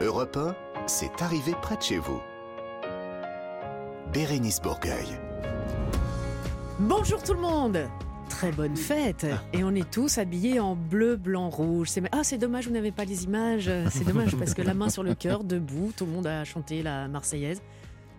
Europe 1, c'est arrivé près de chez vous. Bérénice Bourgueil. Bonjour tout le monde Très bonne fête Et on est tous habillés en bleu, blanc, rouge. C'est... Ah, c'est dommage, vous n'avez pas les images. C'est dommage parce que la main sur le cœur, debout, tout le monde a chanté la Marseillaise.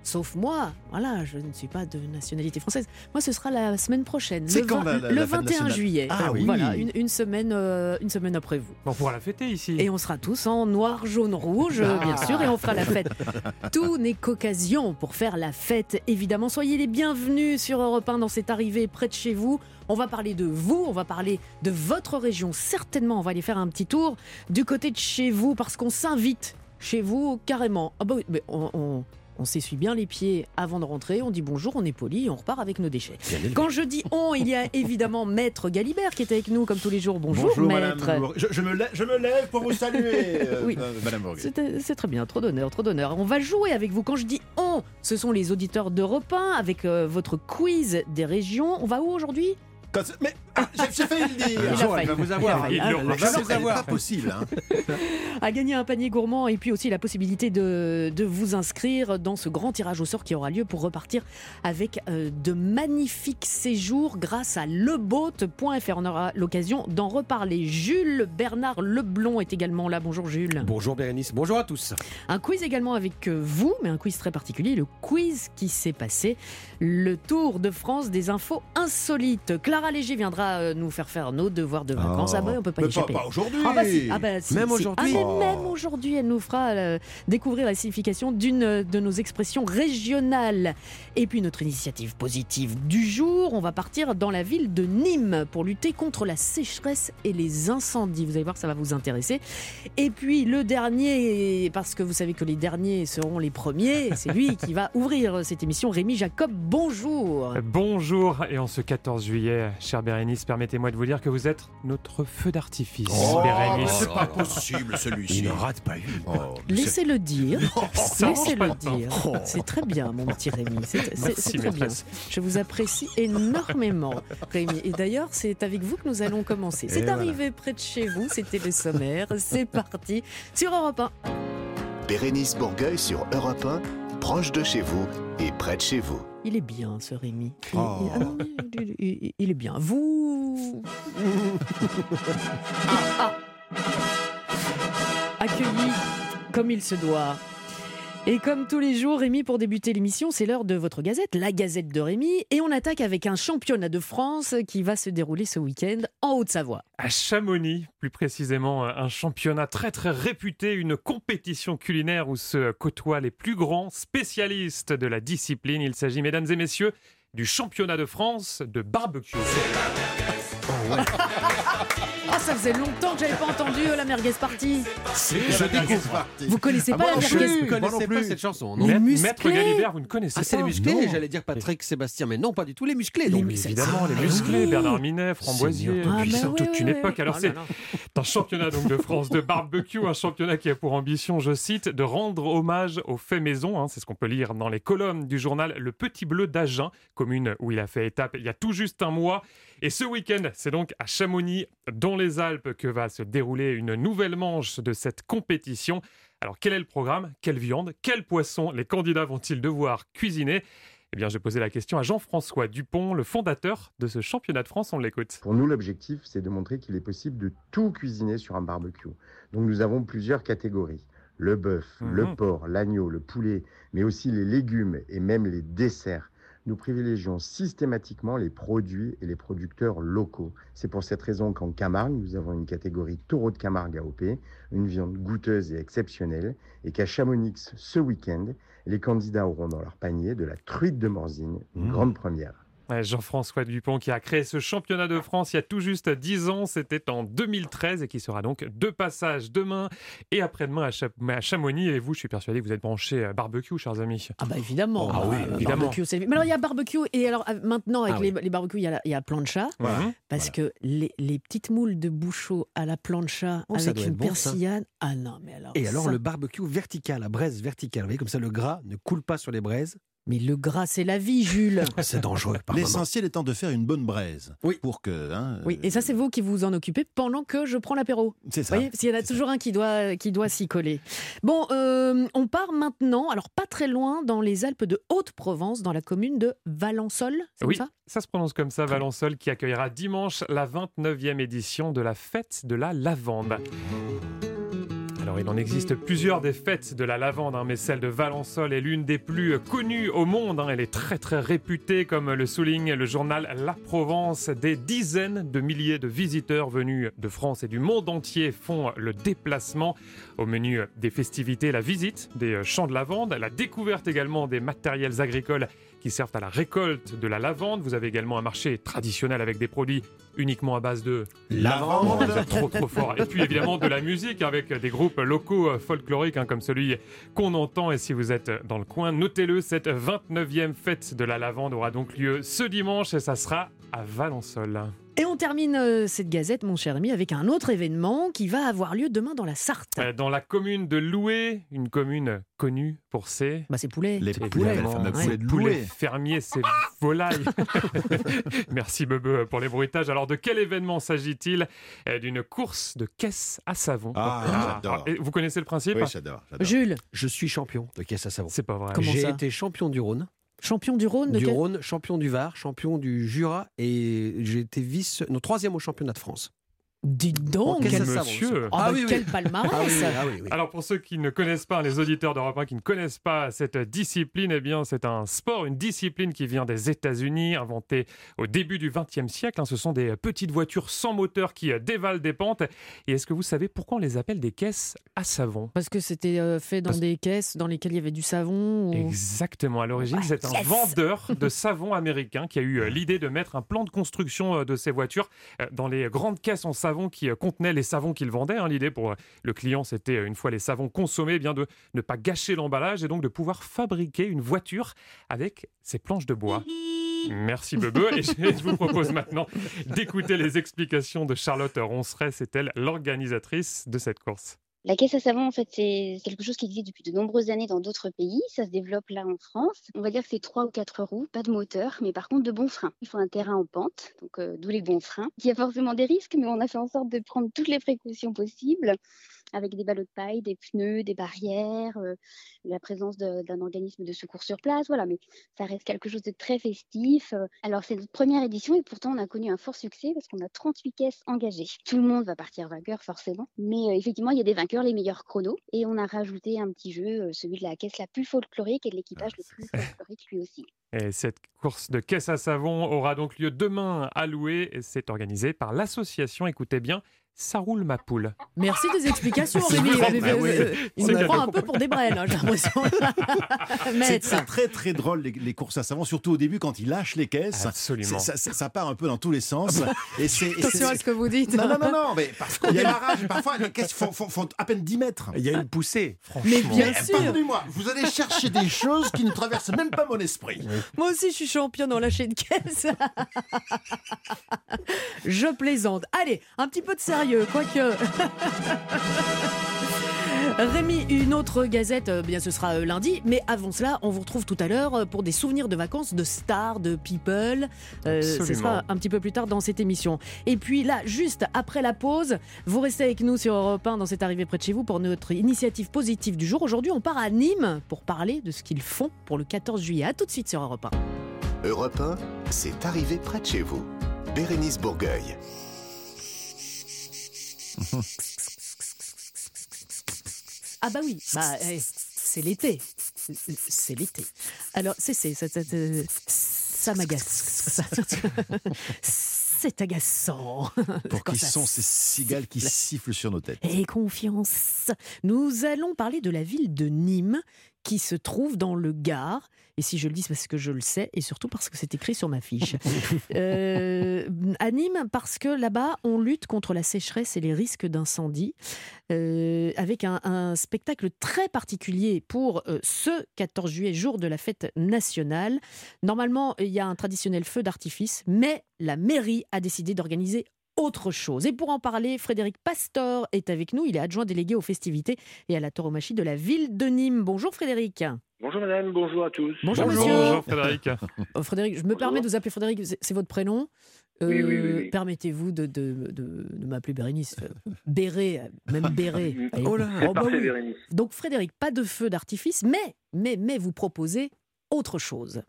Sauf moi, voilà, je ne suis pas de nationalité française. Moi, ce sera la semaine prochaine. Le, quand, vingt- la- la- le la fête 21 nationale? juillet. Ah oui. Voilà, une, une semaine, euh, une semaine après vous. On pourra la fêter ici. Et on sera tous en noir, jaune, rouge, Ah. bien sûr, et on fera la fête. Tout n'est qu'occasion pour faire la fête, évidemment. Soyez les bienvenus sur Europe 1 dans cette arrivée près de chez vous. On va parler de vous, on va parler de votre région. Certainement, on va aller faire un petit tour du côté de chez vous parce qu'on s'invite chez vous carrément. Ah bah oui, mais on, on- on s'essuie bien les pieds avant de rentrer, on dit bonjour, on est poli et on repart avec nos déchets. Quand je dis on, il y a évidemment Maître Galibert qui est avec nous comme tous les jours. Bonjour, Maître. Madame Bourgueil. Je, je me lève, je me lève pour vous saluer, euh, Oui. euh, Madame c'est très bien, trop d'honneur, trop d'honneur. On va jouer avec vous. Quand je dis on, ce sont les auditeurs d'Europe 1 avec euh, votre quiz des régions. On va où aujourd'hui? Quand mais ah, j'ai failli le dire. Il va vous avoir. il. C'est pas possible. hein. À gagner un panier gourmand et puis aussi la possibilité de, de vous inscrire dans ce grand tirage au sort qui aura lieu pour repartir avec euh, de magnifiques séjours grâce à leboat.fr. On aura l'occasion d'en reparler. Jules Bernard Leblon est également là. Bonjour Jules. Bonjour Bérénice, bonjour à tous. Un quiz également avec euh, vous, mais un quiz très particulier, le quiz qui s'est passé, le Tour de France des infos insolites. Clara Léger viendra euh, nous faire faire nos devoirs de vacances. Ah bah, on peut pas y Mais pas, échapper. pas aujourd'hui. Ah bah si, ah bah si, Même si. aujourd'hui. Ah Oh. même aujourd'hui, elle nous fera euh, découvrir la signification d'une de nos expressions régionales. Et puis notre initiative positive du jour, on va partir dans la ville de Nîmes pour lutter contre la sécheresse et les incendies. Vous allez voir, ça va vous intéresser. Et puis le dernier, parce que vous savez que les derniers seront les premiers, c'est lui qui va ouvrir cette émission. Rémi Jacob, bonjour. Bonjour, et en ce 14 juillet, cher Bérénice, permettez-moi de vous dire que vous êtes notre feu d'artifice, Oh, mais Bérénice. c'est pas possible celui-ci. Il ne rate pas une. Oh, Laissez-le dire. Laissez-le dire. C'est très bien, mon petit Rémi. C'est très bien. Je vous apprécie énormément, Rémi. Et d'ailleurs, c'est avec vous que nous allons commencer. C'est voilà. arrivé près de chez vous, c'était le sommaire. C'est parti sur Europe 1. Bérénice Bourgueil sur Europe 1, proche de chez vous et près de chez vous. Il est bien, ce Rémi. Il, Oh. est bien. Vous. Ah, ah. Accueilli comme il se doit. Et comme tous les jours, Rémi, pour débuter l'émission, c'est l'heure de votre gazette, la Gazette de Rémi. Et on attaque avec un championnat de France qui va se dérouler ce week-end en Haute-Savoie. À Chamonix, plus précisément, un championnat très très réputé, une compétition culinaire où se côtoient les plus grands spécialistes de la discipline. Il s'agit, mesdames et messieurs, du championnat de France de barbecue. Ah, ça faisait longtemps que j'avais pas entendu euh, la merguez party. je découvre. Vous connaissez Ah pas bon, la je merguez ne Moi non connaissais pas plus. cette chanson. Non. Les Maître- musclés. Maître Galibert, vous ne connaissez Ah, c'est pas les musclés, j'allais dire Patrick Sébastien, mais non, pas du tout les musclés. Donc. Évidemment, les Ah, musclés, oui. Bernard Minet, Framboisier, Seigneur depuis. Ah, bah toute une époque. Alors Oh c'est là là. un championnat donc de France de barbecue, un championnat qui a pour ambition, je cite, de rendre hommage aux faits maison. hein, c'est ce qu'on peut lire dans les colonnes du journal Le Petit Bleu d'Agen, commune où il a fait étape il y a tout juste un mois. Et ce week-end, c'est donc à Chamonix, dans les Alpes, que va se dérouler une nouvelle manche de cette compétition. Alors quel est le programme? Quelle viande? Quel poisson les candidats vont-ils devoir cuisiner? Eh bien, j'ai posé la question à Jean-François Dupont, le fondateur de ce championnat de France. On l'écoute. Pour nous, l'objectif, c'est de montrer qu'il est possible de tout cuisiner sur un barbecue. Donc nous avons plusieurs catégories. Le bœuf, Mhm. le porc, l'agneau, le poulet, mais aussi les légumes et même les desserts. Nous privilégions systématiquement les produits et les producteurs locaux. C'est pour cette raison qu'en Camargue, nous avons une catégorie taureau de Camargue AOP, une viande goûteuse et exceptionnelle, et qu'à Chamonix, ce week-end, les candidats auront dans leur panier de la truite de Morzine, une Mhm. grande première. Jean-François Dupont qui a créé ce championnat de France il y a tout juste 10 ans, c'était en 2013 et qui sera donc de passage demain et après-demain à, Cha- à Chamonix. Et vous, je suis persuadé que vous êtes branchés à barbecue, chers amis. Ah bah évidemment. Ah oui, Euh, évidemment. barbecue, c'est- Mais alors il y a barbecue et alors euh, maintenant avec Ah les, oui. les barbecues il y a, la- il y a plancha parce que les, les petites moules de bouchon à la plancha Oh, avec une bon, ça. persillade. Ah non mais alors. Et alors le barbecue vertical, à braise verticale, vous voyez, comme ça le gras ne coule pas sur les braises, Mais le gras, c'est la vie, Jules. C'est dangereux. L'essentiel étant de faire une bonne braise. Oui. Pour que. hein, Oui, et ça, c'est vous qui vous en occupez pendant que je prends l'apéro. C'est Vous ça. voyez, parce qu'il y en a toujours un qui doit, qui doit s'y coller. Bon, euh, on part maintenant, alors pas très loin, dans les Alpes de Haute-Provence, dans la commune de Valençol. C'est Oui, ça? ça se prononce comme ça, Valençol, qui accueillera dimanche la 29e édition de la fête de la lavande. Il en existe plusieurs des fêtes de la lavande, hein, mais celle de Valençol est l'une des plus connues au monde. hein. Elle est très très réputée, comme le souligne le journal La Provence. Des dizaines de milliers de visiteurs venus de France et du monde entier font le déplacement. Au menu des festivités, la visite des champs de lavande, la découverte également des matériels agricoles qui servent à la récolte de la lavande. Vous avez également un marché traditionnel avec des produits uniquement à base de Lavande. Trop trop fort. Et puis évidemment de la musique avec des groupes locaux euh, folkloriques hein, comme celui qu'on entend. Et si vous êtes dans le coin, notez-le, cette 29e fête de la lavande aura donc lieu ce dimanche et ça sera à Valençol. Et on termine euh, cette gazette, mon cher ami, avec un autre événement qui va avoir lieu demain dans la Sarthe. Euh, Dans la commune de Loué, une commune connue pour ses Bah, c'est poulet. Les poulets, les fameux poulets de poulets Loué. fermiers, ces volailles. Merci Bebe pour les bruitages. Alors de quel événement s'agit-il? Euh, D'une course de caisse à savon. Ah, j'adore. et vous connaissez le principe? Oui, j'adore. j'adore. Jules, Je suis champion de caisse à savon. C'est pas vrai. Comment J'ai ça? été champion du Rhône, champion du Rhône de du quel- Rhône, champion du Var, champion du Jura et j'ai été vice, non troisième au championnat de France. Dites donc, quel, monsieur. ça. Ah, Ah bah, oui, oui. quel palmarès Ah oui, oui, ah oui, oui. Alors pour ceux qui ne connaissent pas, les auditeurs d'Europe 1 qui ne connaissent pas cette discipline, eh bien c'est un sport, une discipline qui vient des États-Unis, inventée au début du XXe siècle. hein. Ce sont des petites voitures sans moteur qui euh, dévalent des pentes. Et est-ce que vous savez pourquoi on les appelle des caisses à savon? Parce que c'était euh, fait dans Parce- des caisses dans lesquelles il y avait du savon ou... Exactement. À l'origine, c'est un Yes vendeur de savon américain qui a eu euh, l'idée de mettre un plan de construction de ces voitures dans les grandes caisses en savon qui euh, contenaient les savons qu'il vendait. hein. L'idée pour euh, le client, c'était euh, une fois les savons consommés, eh bien de ne pas gâcher l'emballage et donc de pouvoir fabriquer une voiture avec ces planches de bois. Merci Bebe. Et je je vous propose maintenant d'écouter les explications de Charlotte Ronceret. C'est elle l'organisatrice de cette course. La caisse à savon, en fait, c'est quelque chose qui existe depuis de nombreuses années dans d'autres pays. Ça se développe là en France. On va dire que c'est trois ou quatre roues, pas de moteur, mais par contre de bons freins. Il faut un terrain en pente, donc euh, d'où les bons freins. Il y a forcément des risques, mais on a fait en sorte de prendre toutes les précautions possibles avec des ballots de paille, des pneus, des barrières, euh, la présence d'un organisme de secours sur place. Voilà, mais ça reste quelque chose de très festif. Euh, Alors, c'est notre première édition et pourtant, on a connu un fort succès parce qu'on a 38 caisses engagées. Tout le monde va partir vainqueur, forcément. Mais euh, effectivement, il y a des vainqueurs, les meilleurs chronos. Et on a rajouté un petit jeu, celui de la caisse la plus folklorique et de l'équipage le plus folklorique lui aussi. Et cette course de caisse à savon aura donc lieu demain à Loué et c'est organisé par l'association, écoutez bien, Ça roule ma poule. Merci des explications, Rémi. bah oui. euh, Il C'est me prend un peu pour des brêles, hein, j'ai l'impression. C'est très très drôle les, les courses à savon, surtout au début quand il lâche les caisses. Absolument. Ça, ça- ça part un peu dans tous les sens. et c'est, et Attention à ce que vous dites. non, non, non, non, mais parfois, il y a démarrage, parfois les caisses font, font- font à peine 10 mètres. Il y a une poussée. Mais bien Eh, sûr. Pardonnez-moi, vous allez chercher des choses qui ne traversent même pas mon esprit. Moi aussi, je suis championne en lâcher de caisse. je plaisante. Allez, un petit peu de sérieux, quoique. Rémi, une autre gazette, euh, bien ce sera euh, lundi, mais avant cela, on vous retrouve tout à l'heure euh, pour des souvenirs de vacances de stars, de people. Euh, ce sera un petit peu plus tard dans cette émission. Et puis là, juste après la pause, vous restez avec nous sur Europe 1 dans cette arrivée près de chez vous pour notre initiative positive du jour. Aujourd'hui, on part à Nîmes pour parler de ce qu'ils font pour le 14 juillet. A tout de suite sur Europe 1. Europe 1, c'est arrivé près de chez vous. Bérénice Bourgueil. Ah bah oui, bah, eh, c'est l'été. C'est l'été. Alors, c'est c'est ça, ça, ça, m'agace. C'est agaçant. Pour qui sont ces cigales qui siffle. sifflent sur nos têtes Et confiance. Nous allons parler de la ville de Nîmes qui se trouve dans le Gard. Et si je le dis, c'est parce que je le sais et surtout parce que c'est écrit sur ma fiche. Euh, à Nîmes, parce que là-bas, on lutte contre la sécheresse et les risques d'incendie euh, avec un, un spectacle très particulier pour euh, ce 14 juillet, jour de la fête nationale. Normalement, il y a un traditionnel feu d'artifice, mais la mairie a décidé d'organiser autre chose. Et pour en parler, Frédéric Pastor est avec nous. Il est adjoint délégué aux festivités et à la tauromachie de la ville de Nîmes. Bonjour Frédéric. Bonjour madame, bonjour à tous. Bonjour, monsieur. Bonjour Frédéric. Oh, Frédéric, je me permets de vous appeler Frédéric, c'est votre prénom. Oui, oui, oui, Euh, oui. Permettez-vous de, de, de- de m'appeler Bérénice. euh, Béré, euh, même Béré. Oh là. Oh, bah. Bérénice. Donc Frédéric, pas de feu d'artifice, mais, mais, mais vous proposez autre chose.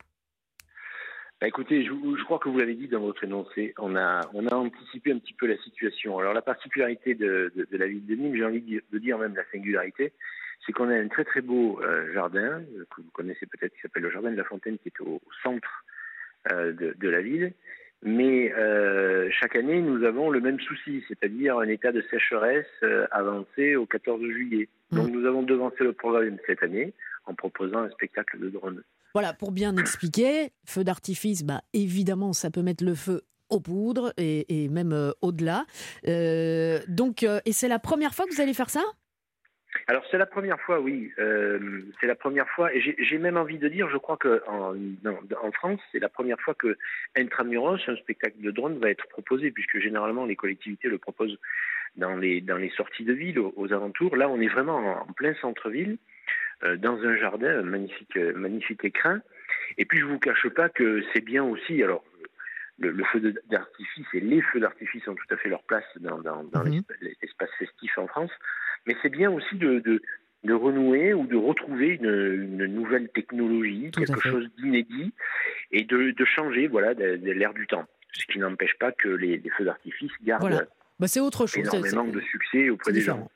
Bah, écoutez, je, crois que vous l'avez dit dans votre énoncé, on a, on a anticipé un petit peu la situation. Alors la particularité de, de- de la ville de Nîmes, j'ai envie de dire, même la singularité, c'est qu'on a un très très beau euh, jardin, euh, que vous connaissez peut-être, qui s'appelle le Jardin de la Fontaine, qui est au, au centre euh, de, de la ville. Mais euh, chaque année, nous avons le même souci, c'est-à-dire un état de sécheresse avancé au 14 juillet. Donc nous avons devancé le programme cette année en proposant un spectacle de drone. Voilà, pour bien expliquer, feu d'artifice, bah, évidemment, ça peut mettre le feu aux poudres et, même euh, au-delà. Euh, donc, euh, et c'est la première fois que vous allez faire ça? Alors c'est la première fois, oui. C'est la première fois, et j'ai même envie de dire, je crois que en, France, c'est la première fois que Intramuros, un spectacle de drone, va être proposé, puisque généralement les collectivités le proposent dans les dans les sorties de ville, aux, alentours. Là, on est vraiment en, plein centre-ville, dans un jardin, un magnifique euh, magnifique écrin. Et puis je vous cache pas que c'est bien aussi. Alors le, le feu d'artifice et les feux d'artifice ont tout à fait leur place dans, dans, dans l'espa- l'espace festif en France mais c'est bien aussi de, de, de renouer ou de retrouver une, une nouvelle technologie, Tout quelque chose d'inédit, et de, de changer voilà, de, l'air du temps. Ce qui n'empêche pas que les, les feux d'artifice gardent Voilà. bah, C'est autre chose. énormément de succès auprès des gens.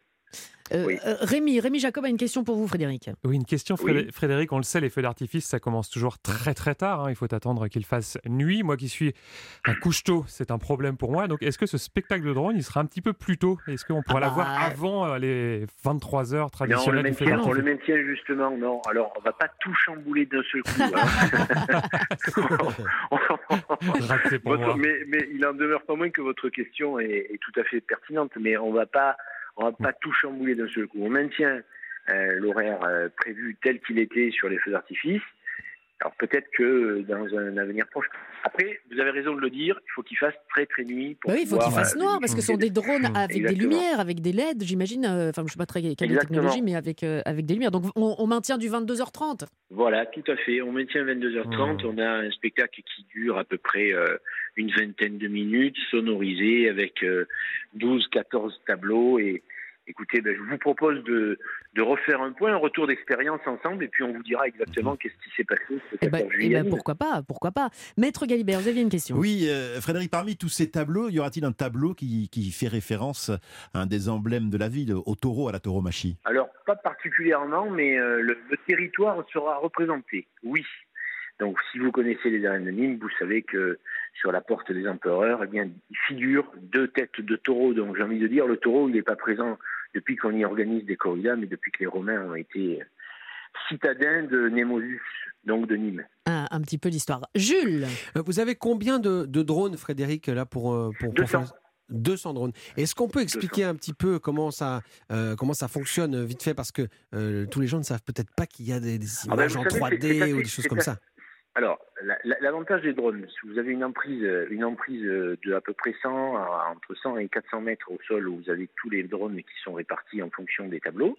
Euh, Oui. euh, Rémi, Rémi Jacob a une question pour vous, Frédéric. Oui, une question, Oui. Frédéric. On le sait, les feux d'artifice, ça commence toujours très très tard. hein. Il faut attendre qu'il fasse nuit. Moi qui suis un couche-tôt, c'est un problème pour moi. Donc, est-ce que ce spectacle de drone, il sera un petit peu plus tôt? Est-ce qu'on pourra Ah bah, l'avoir avant euh, les 23 heures Non, on le, traditionnelles du feu maintient, on le maintient justement. Non, alors on va pas tout chambouler d'un seul coup. hein. Votre- mais, mais il en demeure pas moins que votre question est, est tout à fait pertinente. Mais on va pas, on va pas tout chambouler d'un seul coup. On maintient euh, l'horaire euh, prévu tel qu'il était sur les feux d'artifice. Alors peut-être que dans un avenir proche. Après, vous avez raison de le dire. Il faut qu'il fasse très très nuit. Pour Bah oui, il faut qu'il fasse euh, noir parce que ce sont des drones avec des lumières, avec des LED, j'imagine. Enfin, je ne sais pas très quelle est la Exactement. technologie, mais avec, euh, avec des lumières. Donc, on, on maintient du 22h30. Voilà, tout à fait. On maintient 22h30. Mmh. On a un spectacle qui dure à peu près euh, une vingtaine de minutes, sonorisé avec euh, 12-14 tableaux. Et écoutez, ben, je vous propose de, de refaire un point, un retour d'expérience ensemble, et puis on vous dira exactement qu'est-ce qui s'est passé ce Eh 14 ben, eh ben, pourquoi pas, pourquoi pas. Maître Galibert, vous aviez une question. Oui, euh, Frédéric, parmi tous ces tableaux, y aura-t-il un tableau qui, qui fait référence à un des emblèmes de la ville, au taureau, à la tauromachie? Alors, pas particulièrement, mais euh, le, le territoire sera représenté, oui. Donc, si vous connaissez les arènes de Nîmes, vous savez que sur la porte des empereurs, eh bien, il figure deux têtes de taureau. Donc, j'ai envie de dire, le taureau, il n'est pas présent depuis qu'on y organise des corridas, mais depuis que les Romains ont été citadins de Némosus, donc de Nîmes. Un, un petit peu d'histoire. Jules, Euh, Vous avez combien de, de drones, Frédéric, là pour, euh, pour, pour 200. faire- 200 drones. Est-ce qu'on peut expliquer un petit peu comment ça, euh, comment ça fonctionne euh, vite fait? Parce que euh, tous les gens ne savent peut-être pas qu'il y a des, des Ah ben, images en savez, 3D c'est- c'est assez- ou des choses comme assez- ça. Alors, la- la- l'avantage des drones, si vous avez une emprise, euh, une emprise euh, de à peu près 100, à- entre 100 et 400 mètres au sol, où vous avez tous les drones qui sont répartis en fonction des tableaux.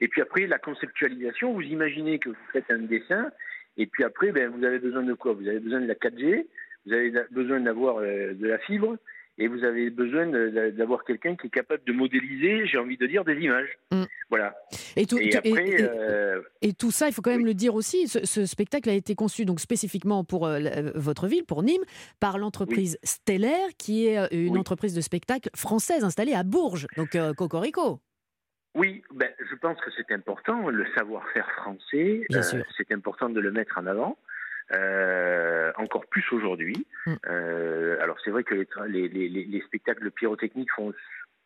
Et puis après, la conceptualisation, vous imaginez que vous faites un dessin, et puis après, ben, vous avez besoin de quoi? Vous avez besoin de la 4G, vous avez besoin d'avoir euh, de la fibre, et vous avez besoin d'avoir quelqu'un qui est capable de modéliser, j'ai envie de dire, des images. Mm. Voilà. et tout, Et tout- et- après, et- euh, et tout ça, il faut quand même le dire aussi, ce, ce spectacle a été conçu donc spécifiquement pour euh, euh, votre ville, pour Nîmes, par l'entreprise Stellaire, qui est une Oui. entreprise de spectacle française installée à Bourges, donc euh, Cocorico. Oui, ben, je pense que c'est important, le savoir-faire français, c'est important de le mettre en avant, euh, encore plus aujourd'hui. Mm. Euh, alors c'est vrai que les, les spectacles pyrotechniques font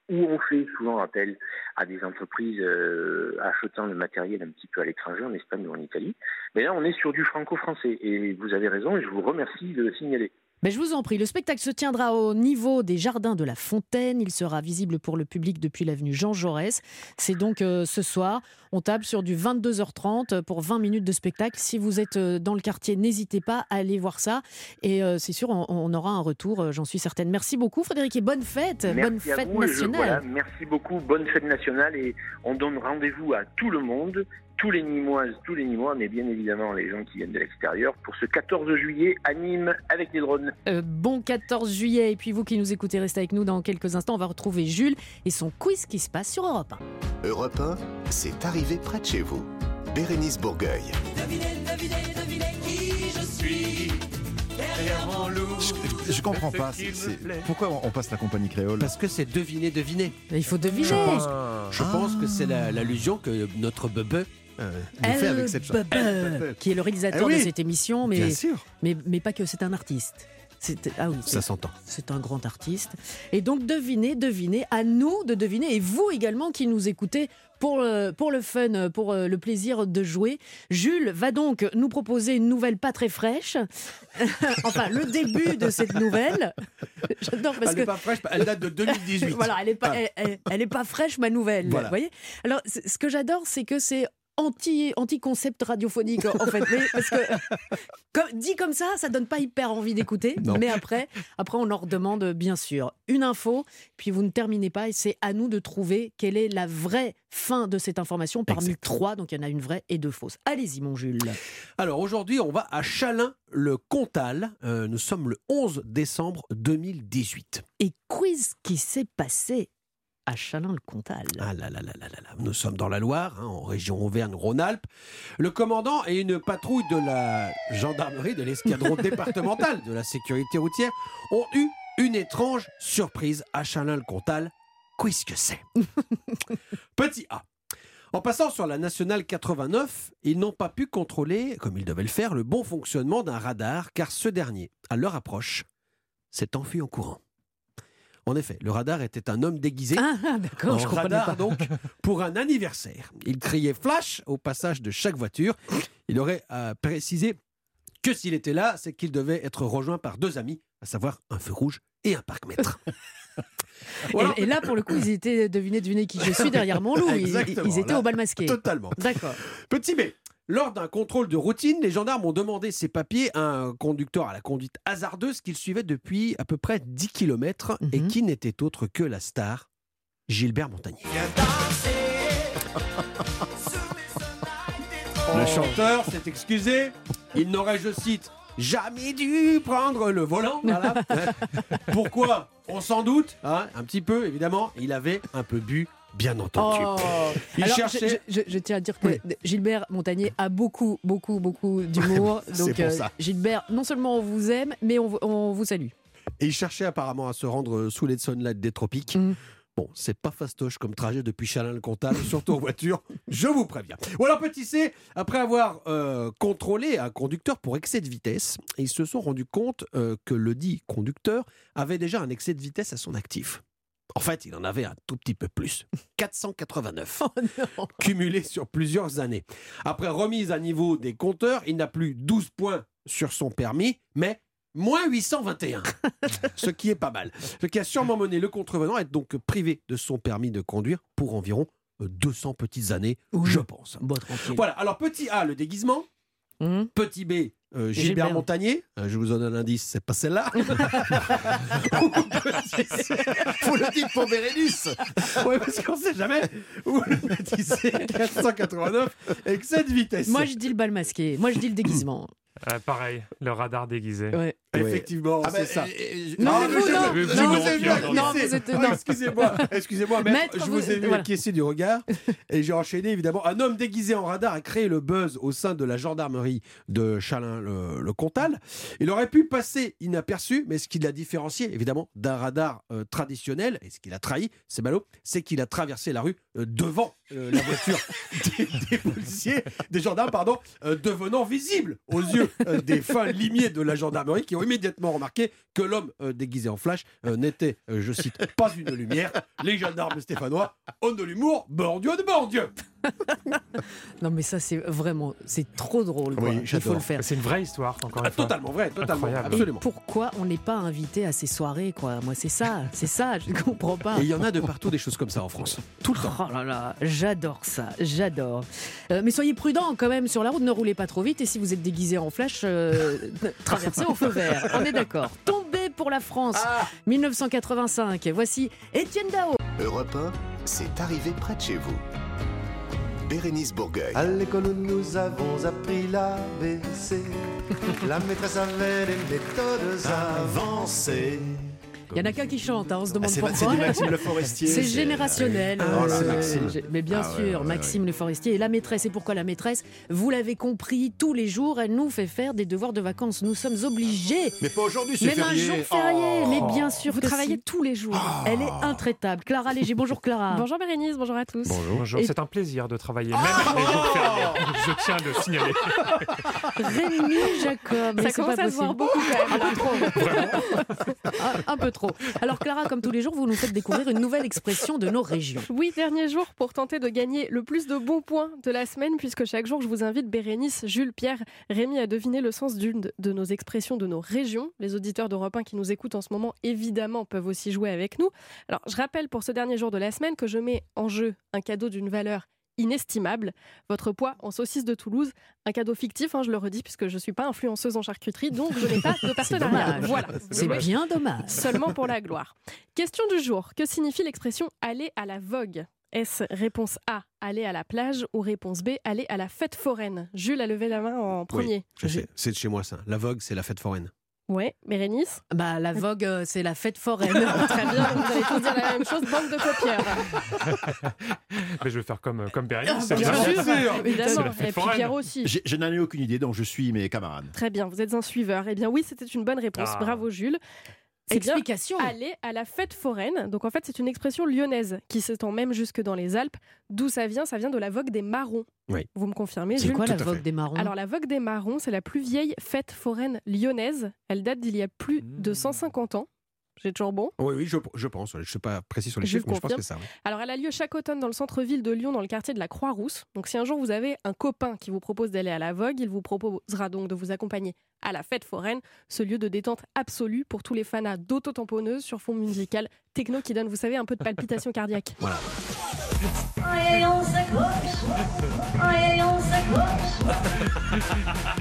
ou on fait souvent appel à des entreprises euh, achetant le matériel un petit peu à l'étranger, en Espagne ou en Italie. Mais là, on est sur du franco-français. Et vous avez raison, et je vous remercie de le signaler. Ben, je vous en prie, le spectacle se tiendra au niveau des jardins de la Fontaine. Il sera visible pour le public depuis l'avenue Jean Jaurès. C'est donc euh, ce soir. On table sur du 22h30 pour 20 minutes de spectacle. Si vous êtes euh, dans le quartier, n'hésitez pas à aller voir ça. Et euh, c'est sûr, on, on aura un retour, j'en suis certaine. Merci beaucoup, Frédéric, et bonne fête. Merci bonne fête vous, et je- nationale. voilà, merci beaucoup, bonne fête nationale et on donne rendez-vous à tout le monde, tous les Nîmoises, tous les Nîmois, mais bien évidemment les gens qui viennent de l'extérieur pour ce 14 juillet à Nîmes avec les drones. Euh, bon 14 juillet. Et puis vous qui nous écoutez, restez avec nous dans quelques instants. On va retrouver Jules et son quiz qui se passe sur Europe 1. Europe 1, c'est arrivé près de chez vous. Bérénice Bourgueil. Je, je comprends pas. c'est- c'est- Pourquoi on- passe la compagnie créole? Parce que c'est deviner, deviner. Il faut deviner. Je pense, je Ah. pense que c'est la- l'allusion que notre bebe euh, nous fait El avec cette chanson. Bebe, qui est le réalisateur Eh oui. de cette émission, mais, Bien sûr, mais, mais pas que, c'est un artiste. Ah oui, ça s'entend. c'est un grand artiste. Et donc devinez, devinez, à nous de deviner, et vous également qui nous écoutez pour le, pour le fun, pour euh, le plaisir de jouer. Jules va donc nous proposer une nouvelle pas très fraîche. enfin, le début de cette nouvelle. J'adore parce elle que n'est pas fraîche, elle date de 2018. voilà, elle est pas, Ah. elle, elle- elle est pas fraîche ma nouvelle. Voilà. Vous voyez? Alors, ce que j'adore, c'est que c'est anti anti concept radiophonique en fait, mais parce que comme, dit comme ça, ça donne pas hyper envie d'écouter. Mais après, après on leur demande bien sûr une info, puis vous ne terminez pas et c'est à nous de trouver quelle est la vraie fin de cette information parmi trois. Donc il y en a une vraie et deux fausses. Allez-y, mon Jules. Alors aujourd'hui, on va à Chalin-le-Comtal. Euh, nous sommes le 11 décembre 2018. Et quiz qui s'est passé à Chalin-le-Comtal. Ah là là là là là. Nous sommes dans la Loire, hein, en région Auvergne-Rhône-Alpes. Le commandant et une patrouille de la gendarmerie de l'escadron départemental de la sécurité routière ont eu une étrange surprise à Chalin-le-Comtal. Qu'est-ce que c'est? Petit A. En passant sur la nationale 89, ils n'ont pas pu contrôler, comme ils devaient le faire, le bon fonctionnement d'un radar, car ce dernier, à leur approche, s'est enfui en courant. En effet, le radar était un homme déguisé Ah, ah, en je radar, donc, pour un anniversaire. Il criait flash au passage de chaque voiture. Il aurait euh, précisé que s'il était là, c'est qu'il devait être rejoint par deux amis, à savoir un feu rouge et un parc-mètre. Voilà. Et, et là, pour le coup, ils étaient devinez, devinez qui je suis derrière mon loup. Ils, étaient là, au bal masqué. Totalement. D'accord. Petit B. Lors d'un contrôle de routine, les gendarmes ont demandé ses papiers à un conducteur à la conduite hasardeuse qu'il suivait depuis à peu près 10 km et Mhm. qui n'était autre que la star Gilbert Montagnier. Le chanteur s'est excusé. Il n'aurait, je cite, jamais dû prendre le volant. Voilà. Pourquoi? On s'en doute, hein, un petit peu évidemment. Il avait un peu bu, bien entendu. Oh. Il Alors, cherchait. je, je- je tiens à dire que Oui. Gilbert Montagnier a beaucoup, beaucoup, beaucoup d'humour. C'est Donc, pour euh, ça. Gilbert, non seulement on vous aime, mais on, vous- on vous salue. Et il cherchait apparemment à se rendre sous les sunlight des tropiques. Mhm. Bon, c'est pas fastoche comme trajet depuis Chalin-le-Comtal, surtout en voiture, je vous préviens. Voilà, petit C, après avoir euh, contrôlé un conducteur pour excès de vitesse, ils se sont rendus compte euh, que le dit conducteur avait déjà un excès de vitesse à son actif. En fait, il en avait un tout petit peu plus. 489 Oh cumulé sur plusieurs années. Après remise à niveau des compteurs, il n'a plus 12 points sur son permis, mais moins 821. ce qui est pas mal. Ce qui a sûrement mené le contrevenant à être donc privé de son permis de conduire pour environ euh, 200 petites années, Oui. je pense. Bon. Voilà, alors petit A, le déguisement. Hum. Petit B, euh, Gilbert, Gilbert. Montagnier. Euh, je vous donne un indice, c'est pas celle-là. Ou petit C. Faut le dire pour Bérénice Ouais, parce qu'on sait jamais. Ou le petit C, 489, excès de vitesse. Moi, je dis le bal masqué. Moi, je dis le déguisement. Euh, pareil, le radar déguisé. Ouais. Effectivement, Ah c'est ben, ça. euh, euh, Non, ah, vous, je- non. je- non, non, Ah, non. Excusez-moi, excusez-moi, maître, je vous- vous ai vu voilà. acquiescer du regard et j'ai enchaîné évidemment. Un homme déguisé en radar a créé le buzz au sein de la gendarmerie de Chalin-le-Comtal. Il aurait pu passer inaperçu, mais ce qui l'a différencié évidemment d'un radar euh, traditionnel et ce qu'il a trahi, c'est ballot, c'est qu'il a traversé la rue euh, devant euh, la voiture des, des policiers, des gendarmes, pardon, euh, devenant visible aux yeux euh, des fins limiers de la gendarmerie qui ont immédiatement remarqué que l'homme euh, déguisé en flash euh, n'était, je cite, pas une lumière. Les gendarmes stéphanois ont de l'humour, bon Dieu de bon Dieu Non, mais ça, c'est vraiment, c'est trop drôle. quoi. Oui, Il faut le faire. C'est une vraie histoire, encore Ah, une fois. totalement vrai, totalement, Incroyable. Et absolument. pourquoi on n'est pas invité à ces soirées, quoi? Moi, c'est ça, c'est ça, je ne comprends pas. Et il y en a de partout des choses comme ça en France. Tout le temps. Oh là là, j'adore ça, j'adore. Euh, mais soyez prudents quand même sur la route, ne roulez pas trop vite et si vous êtes déguisé en flash, euh, traversez au feu vert. On est d'accord. Tombé pour la France, 1985. Voici Étienne Dao. Europe 1, c'est arrivé près de chez vous. Bérénice Bourgueil. À l'école où nous avons appris l'ABC, la maîtresse avait des méthodes avancées. Il y en a qu'un qui chante, hein, on se demande Ah, c'est c'est pourquoi. du Maxime Le Forestier. C'est générationnel. Oh, c'est euh, mais bien Ah sûr, ouais, ouais, Maxime Le Forestier. Et la maîtresse, et pourquoi la maîtresse? Vous l'avez compris, tous les jours, elle nous fait faire des devoirs de vacances. Nous sommes obligés. Mais pas aujourd'hui, c'est Même férié. un jour férié, Oh. mais bien sûr Vous que travaillez si. tous les jours. Elle est intraitable. Clara Léger, bonjour Clara. Bonjour Bérénice, bonjour à tous. Bonjour, Et- c'est un plaisir de travailler, même les jours fériés. Je tiens à le signaler. Rémi Jacob. Ça c'est commence à se voir beaucoup quand même. Un peu trop. un peu trop. Alors Clara, comme tous les jours, vous nous faites découvrir une nouvelle expression de nos régions. Oui, dernier jour pour tenter de gagner le plus de bons points de la semaine, puisque chaque jour je vous invite, Bérénice, Jules, Pierre, Rémi, à deviner le sens d'une de nos expressions de nos régions. Les auditeurs d'Europe 1 qui nous écoutent en ce moment, évidemment, peuvent aussi jouer avec nous. Alors, je rappelle pour ce dernier jour de la semaine que je mets en jeu un cadeau d'une valeur inestimable, votre poids en saucisse de Toulouse, un cadeau fictif, hein, je le redis, puisque je ne suis pas influenceuse en charcuterie, donc je n'ai pas de partenariat. Voilà, C'est bien dommage. Seulement pour la gloire. Question du jour. Que signifie l'expression aller à la vogue Est-ce réponse A, aller à la plage ou réponse B, aller à la fête foraine Jules a levé la main en premier. Je sais, c'est de chez moi ça. La Vogue, c'est la fête foraine. Ouais, Bérénice Bah, la vogue, euh, c'est la fête foraine. Très bien, donc vous allez tous dire la même chose, bande de copieurs. Mais je vais faire comme, comme Bérénice. Ah, c'est bien bien. sûr. Évidemment. Et puis. Pierre aussi. Je n'en ai aucune idée, donc je suis mes camarades. Très bien, vous êtes un suiveur. Eh bien oui, c'était une bonne réponse. Ah. Bravo Jules. C'est bien Explication. aller à la fête foraine. Donc en fait, c'est une expression lyonnaise qui s'étend même jusque dans les Alpes. D'où ça vient? Ça vient de la vogue des marrons. Oui. Vous me confirmez, C'est quoi la? vogue fait. des marrons? Alors la vogue des marrons, c'est la plus vieille fête foraine lyonnaise. Elle date d'il y a plus de Mmh. 150 ans. J'ai toujours bon? Oui, oui, je, je pense. Je ne suis pas précis sur les Je chiffres, mais je pense que c'est ça. oui. Alors elle a lieu chaque automne dans le centre-ville de Lyon, dans le quartier de la Croix-Rousse. Donc si un jour vous avez un copain qui vous propose d'aller à la vogue, il vous proposera donc de vous accompagner à la fête foraine, ce lieu de détente absolue pour tous les fanas d'autotamponneuses sur fond musical techno qui donne, vous savez, un peu de palpitation cardiaque. Voilà.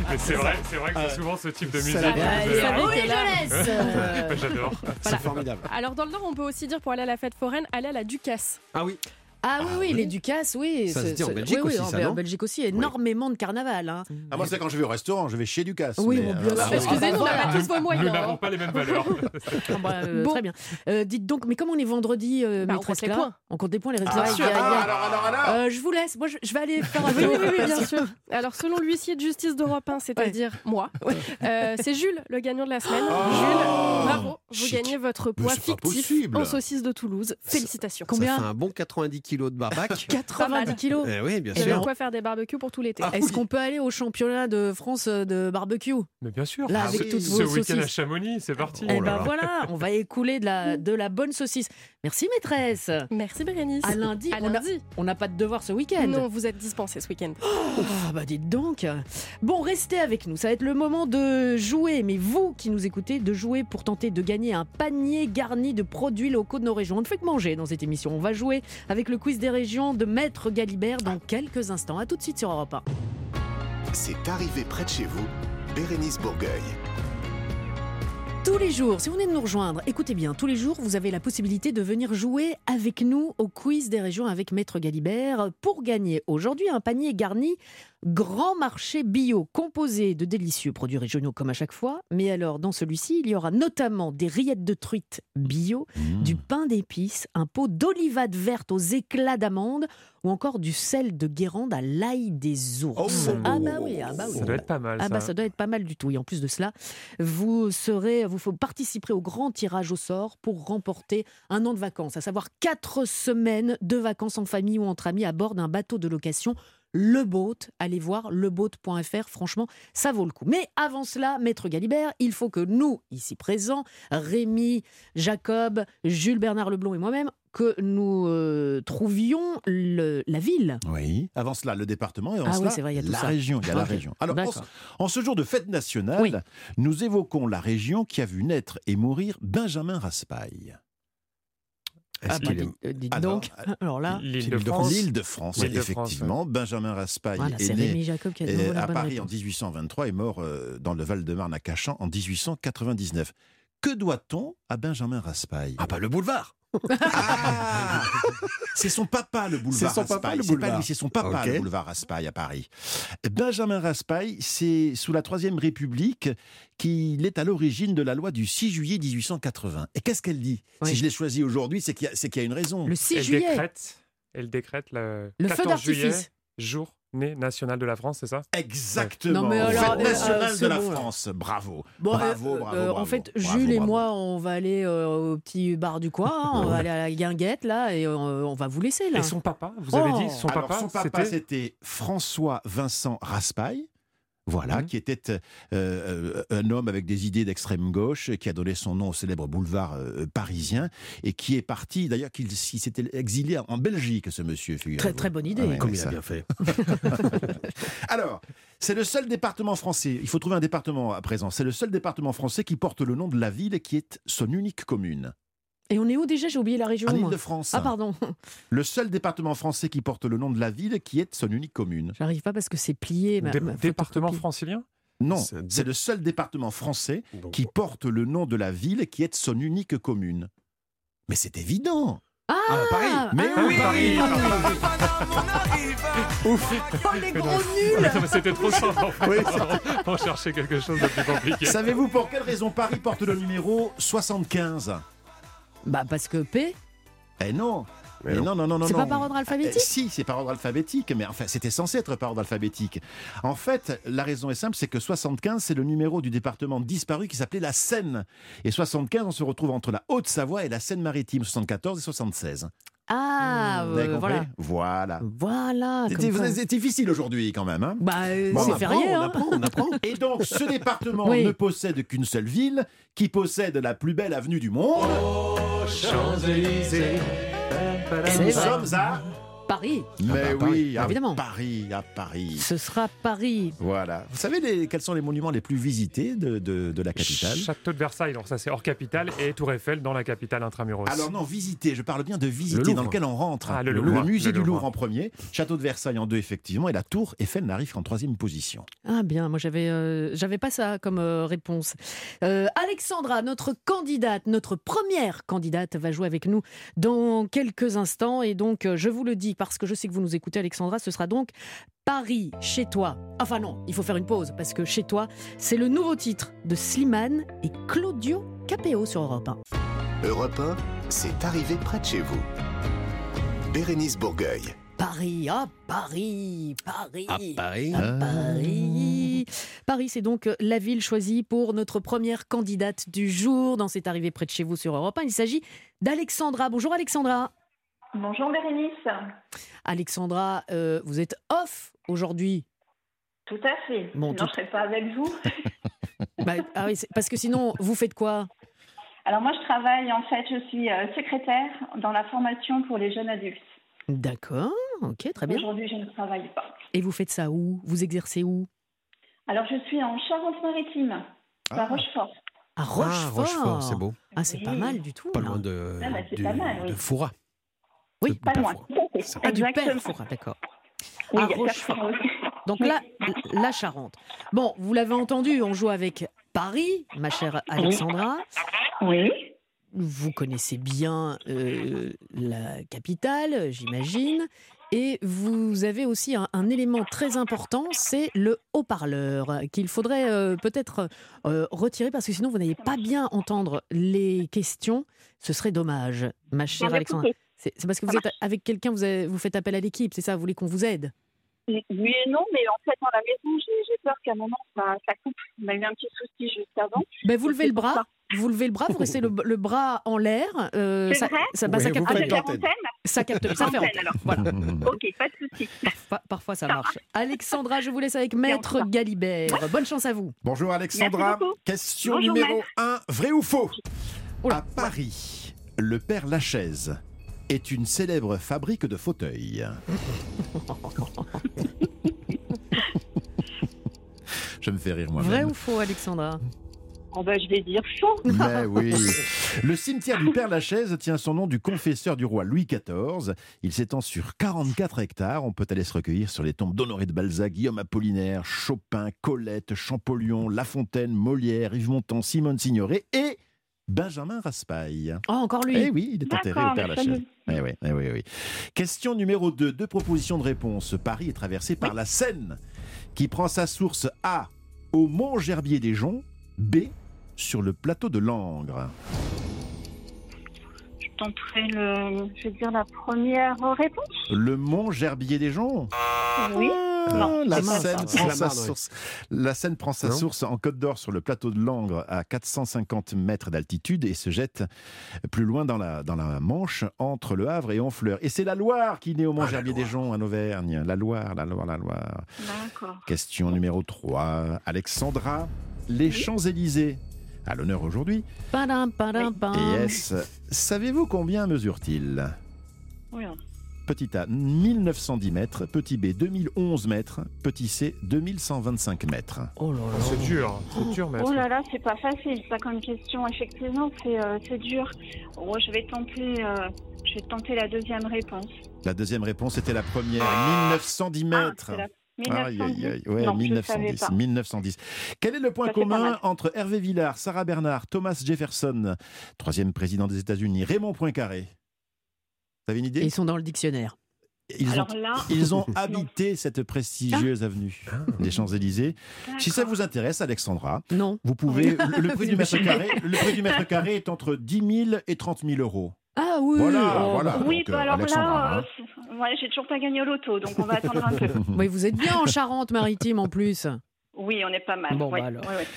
Mais c'est vrai, c'est vrai que c'est souvent ce type de musique. Ça oui, je laisse. J'adore. Voilà. C'est formidable. Alors dans le Nord, on peut aussi dire pour aller à la fête foraine, aller à la Ducasse. Ah oui. Ah oui, oui, les Ducasses, oui. Ça se dit en c'est- Belgique oui, oui, aussi, en, ça, en non Belgique aussi, énormément de carnaval. hein. Ah, moi, c'est quand je vais au restaurant, je vais chez Ducasse. Oui, mais, bon, bien ah, sûr. oui. Excusez-nous, on n'a pas tous vos Nous moyens. n'avons hein. pas les mêmes valeurs. Ah bah, euh, Bon. Très bien. Euh, dites donc, mais comme on est vendredi, euh, Bah, on maîtresse compte les Clara, points. on compte des points, les Ah, résultats. il y a- il y a- ah, alors, alors, alors Euh, je vous laisse. Moi, je, je vais aller faire un Oui, oui, oui, bien sûr. Alors, selon l'huissier de justice d'Europe 1, c'est-à-dire moi, euh, c'est Jules, le gagnant de la semaine. Jules, bravo, vous Chic. gagnez votre Mais poids c'est pas fictif possible. en saucisse de Toulouse. Félicitations. Combien Ça fait un bon 90 kilos de barbac. 90 kilos. Eh oui, bien Il y a sûr. de quoi faire des barbecues pour tout l'été. Est-ce qu'on peut aller au championnat de France euh, de barbecue? Mais bien sûr. Là, Ah avec toutes Ce vos week-end à. Chamonix, c'est parti. Eh Oh là ben là. voilà, on va écouler de la, de la bonne saucisse. Merci maîtresse. Merci Bérénice. À lundi, À lundi. on n'a pas de devoir ce week-end. Non, vous êtes dispensé ce week-end. Ah bah dites donc. Bon, restez avec nous. Ça va être le moment de jouer. Mais vous qui nous écoutez, de jouer pour tenter de gagner un panier garni de produits locaux de nos régions. On ne fait que manger dans cette émission. On va jouer avec le quiz des régions de Maître Galibert dans quelques instants. À tout de suite sur Europe 1. C'est arrivé près de chez vous. Bérénice Bourgueil. Tous les jours, si vous venez de nous rejoindre, écoutez bien, tous les jours, vous avez la possibilité de venir jouer avec nous au quiz des régions avec Maître Galibert pour gagner aujourd'hui un panier garni Grand Marché Bio, composé de délicieux produits régionaux comme à chaque fois. Mais alors, dans celui-ci, il y aura notamment des rillettes de truite bio, Mmh. du pain d'épices, un pot d'olivade verte aux éclats d'amande ou encore du sel de Guérande à l'ail des ours. Oh. ah bah oui, ah bah oui. Ça doit être pas mal. Ah bah ça. doit être pas mal du tout. Et en plus de cela, vous serez, vous faut participer au grand tirage au sort pour remporter un an de vacances, à savoir quatre semaines de vacances en famille ou entre amis à bord d'un bateau de location. Le Boat, allez voir leboat.fr, franchement, ça vaut le coup. Mais avant cela, Maître Galibert, il faut que nous, ici présents, Rémi, Jacob, Jules Bernard Leblond et moi-même, que nous euh, trouvions le- la ville. Oui. Avant cela, le département et avant Ah oui, cela, c'est vrai, il y a tout la ça. région. Il y a la région. Alors, en, ce jour de fête nationale, Oui. nous évoquons la région qui a vu naître et mourir Benjamin Raspail. Est-ce Ah, bah, est- dites, euh, dites donc. Alors là, L'île C'est de l'île de France. L'île de France, effectivement. Benjamin Raspail voilà, est né Rémi Jacob qui a euh, à Paris en réponse. 1823 et mort euh, dans le Val-de-Marne à Cachan en 1899. Que doit-on à Benjamin Raspail? Ah bah le boulevard Ah C'est son papa le boulevard C'est son papa, Raspail. le C'est pas boulevard. lui, c'est son papa le boulevard Raspail à Paris. Benjamin Raspail, c'est sous la Troisième République qu'il est à l'origine de la loi du 6 juillet 1880. Et qu'est-ce qu'elle dit Oui. Si je l'ai choisi aujourd'hui, c'est qu'il y, a- y une raison. Le 6 Elle juillet, décrète, elle décrète le, le feu 14 juillet, d'artifice. Journée nationale de la France, c'est ça? Exactement. Non, mais alors, Fête euh, nationale euh, de la bon. France. Bravo. Bon, bravo, euh, bravo, euh, bravo. En fait, Bravo, Jules et moi, on va aller euh, au petit bar du coin, hein, on va aller à la guinguette là et euh, on va vous laisser là. Et son papa, vous avez Oh. dit son Alors, papa, son papa, c'était c'était François Vincent Raspail. Voilà, Mhm. qui était euh, euh, un homme avec des idées d'extrême gauche, qui a donné son nom au célèbre boulevard euh, parisien, et qui est parti, d'ailleurs, qu'il s'était exilé en Belgique, ce monsieur. Très très bonne idée. Ouais, Comme il a bien fait. Alors, c'est le seul département français, il faut trouver un département à présent, c'est le seul département français qui porte le nom de la ville et qui est son unique commune. Et on est où déjà? J'ai oublié la région. En moi. Ile-de-France. Ah pardon, Le seul département français qui porte le nom de la ville qui est son unique commune. j'arrive pas parce que c'est plié. ma- Dé- ma département francilien? Non, C'est le seul département français Donc, qui porte le nom de la ville qui est son unique commune. Mais c'est évident. Ah, Ah, Paris. Mais ah, oui, Paris. Ouf Oh les gros nuls mais C'était trop simple en fait. Oui, On cherchait quelque chose de plus compliqué. Savez-vous pour quelle raison Paris porte le numéro 75 Bah parce que P, Eh non. Mais Mais non. non, non, non, non. c'est pas par ordre Eh, alphabétique si, c'est par ordre alphabétique, mais enfin, c'était censé être par ordre alphabétique. En fait, la raison est simple, c'est que 75, c'est le numéro du département disparu qui s'appelait la Seine. Et 75, on se retrouve entre la Haute-Savoie et la Seine-Maritime, 74 et 76. Ah, Vous avez euh, voilà. Voilà. Voilà. C'est difficile aujourd'hui quand même. Hein Bah, euh, Bon, c'est on férié. on hein. apprend, on apprend. et donc, ce département Oui. ne possède qu'une seule ville, qui possède la plus belle avenue du monde. Champs-Élysées. et nous vrai. sommes à. Paris. Mais bah, oui, à Évidemment. Paris, à Paris. Ce sera Paris. Voilà. Vous savez les- quels sont les monuments les plus visités de, de- de la capitale? Château de Versailles, donc ça c'est hors capitale, et Tour Eiffel dans la capitale intramuros. Alors non, visiter, je parle bien de visiter, dans lequel on rentre. Ah, le Louvre. musée Le du Louvre. En premier, Château de Versailles en deux effectivement, et la Tour Eiffel n'arrive qu'en troisième position. Ah bien, moi j'avais euh, j'avais pas ça comme euh, réponse. Euh, Alexandra, notre candidate, notre première candidate va jouer avec nous dans quelques instants et donc je vous le dis parce que je sais que vous nous écoutez Alexandra, ce sera donc Paris chez toi. Enfin non, il faut faire une pause parce que chez toi, c'est le nouveau titre de Slimane et Claudio Capéo sur Europe 1. Europe 1, c'est arrivé près de chez vous. Bérénice Bourgueil. Paris, ah Paris, Paris. À Paris. À Paris. Paris, c'est donc euh, la ville choisie pour notre première candidate du jour dans cette arrivée près de chez vous sur Europe 1. Il s'agit d'Alexandra. Bonjour Alexandra. Bonjour Bérénice. Alexandra, euh, vous êtes off aujourd'hui. Tout à fait. Bon, Sinon, tout- je ne serais pas avec vous. Bah, ah oui, parce que sinon, vous faites quoi? Alors moi, je travaille, en fait, je suis euh, secrétaire dans la formation pour les jeunes adultes. D'accord, ok, très bien. Aujourd'hui, je ne travaille pas. Et vous faites ça où? Vous exercez où? Alors, je suis en Charente-Maritime, à Rochefort. À Ah, Rochefort. Rochefort, c'est beau. Ah, c'est pas mal du tout. Pas là. loin de, Ah bah, c'est du- pas mal, oui. de Foura. Oui, Pas loin, Ah, du Exactement. Père Fouras, d'accord. Oui, à Rochefort. Donc Oui. là, la Charente. Bon, vous l'avez entendu, on joue avec Paris, ma chère Alexandra. Oui. Vous connaissez bien euh, la capitale, j'imagine. Et vous avez aussi un, un élément très important, c'est le haut-parleur, qu'il faudrait euh, peut-être euh, retirer parce que sinon vous n'allez pas bien entendre les questions. Ce serait dommage, ma chère Bon, Alexandra. C'est parce que ça vous êtes avec quelqu'un, vous, avez- vous faites appel à l'équipe, c'est ça Vous voulez qu'on vous aide? Oui et non, mais en fait, dans la maison, j'ai peur qu'à un moment, ça, ça coupe. On a eu un petit souci juste avant. ben, Vous levez le bras, ça. vous levez le bras, vous restez le, le bras en l'air. euh, C'est ça, vrai? ça, bah, ça Oui, vous capte Ah, bien. Ça capte, ça fait Antenne, antenne. alors. Voilà. Ok, pas de souci. Parfois, parfois ça Ça marche. Alexandra, je vous laisse avec Maître ça. Galibert. Bonne chance à vous. Bonjour Alexandra. Question Bonjour, numéro 1, vrai ou faux? Oula. À Paris, le père Lachaise est une célèbre fabrique de fauteuils Je me fais rire moi-même. Vrai ou faux, Alexandra? Oh bah, je vais dire faux. Mais oui. Le cimetière du Père Lachaise tient son nom du confesseur du roi Louis XIV. Il s'étend sur 44 hectares. On peut aller se recueillir sur les tombes d'Honoré de Balzac, Guillaume Apollinaire, Chopin, Colette, Champollion, La Fontaine, Molière, Yves Montand, Simone Signoret et Benjamin Raspail. Oh, encore lui. Eh oui, il est enterré au Père Lachaise. Eh oui, eh oui, oui. Question numéro 2. Deux propositions de réponse. Paris est traversé par la Seine, qui prend sa source A au Mont Gerbier des Joncs, B sur le plateau de Langres. Je tenterai le, je vais dire la première réponse. Le Mont Gerbier des Joncs Oui. Ah, Non, la, Seine prend sa source, la Seine prend sa Non source en Côte d'Or sur le plateau de Langres à 450 mètres d'altitude et se jette plus loin dans la, dans la Manche entre Le Havre et Honfleur. Et c'est la Loire qui naît au Mont Ah, la Gerbier des Joncs en Auvergne. La Loire, la Loire, la Loire. D'accord. Question numéro 3. Alexandra, les Champs-Élysées, à l'honneur aujourd'hui. Yes. Savez-vous combien mesure-t-il? Oui. Petit A, 1910 mètres. Petit B, 2011 mètres. Petit C, 2125 mètres. Oh là là. C'est dur. Hein. C'est dur, maître. Oh là là, c'est pas facile, ça, comme question. Effectivement, c'est euh, dur. Oh, je vais tenter. Euh, je vais tenter la deuxième réponse. La deuxième réponse était la première, ah. 1910 ah, mètres. Ah, ouais, 1910, 1910. Quel est le point commun entre Hervé Villard, Sarah Bernard, Thomas Jefferson, troisième président des États-Unis, Raymond Poincaré? Vous avez une idée? Ils sont dans le dictionnaire. Ils ont, habité cette prestigieuse avenue des Champs-Élysées. Si ça vous intéresse, Alexandra, non. vous pouvez. Le prix, du mètre carré, le prix du mètre carré est entre 10 000 et 30 000 euros. Ah oui. Voilà, oh, voilà. Oui, Donc, bah euh, alors Alexandra, là, euh, ouais, j'ai toujours pas gagné au loto, donc on va attendre un peu. Oui, vous êtes bien en Charente-Maritime en plus. Oui, on est pas mal. Bon, ouais, bah alors. ouais, ouais.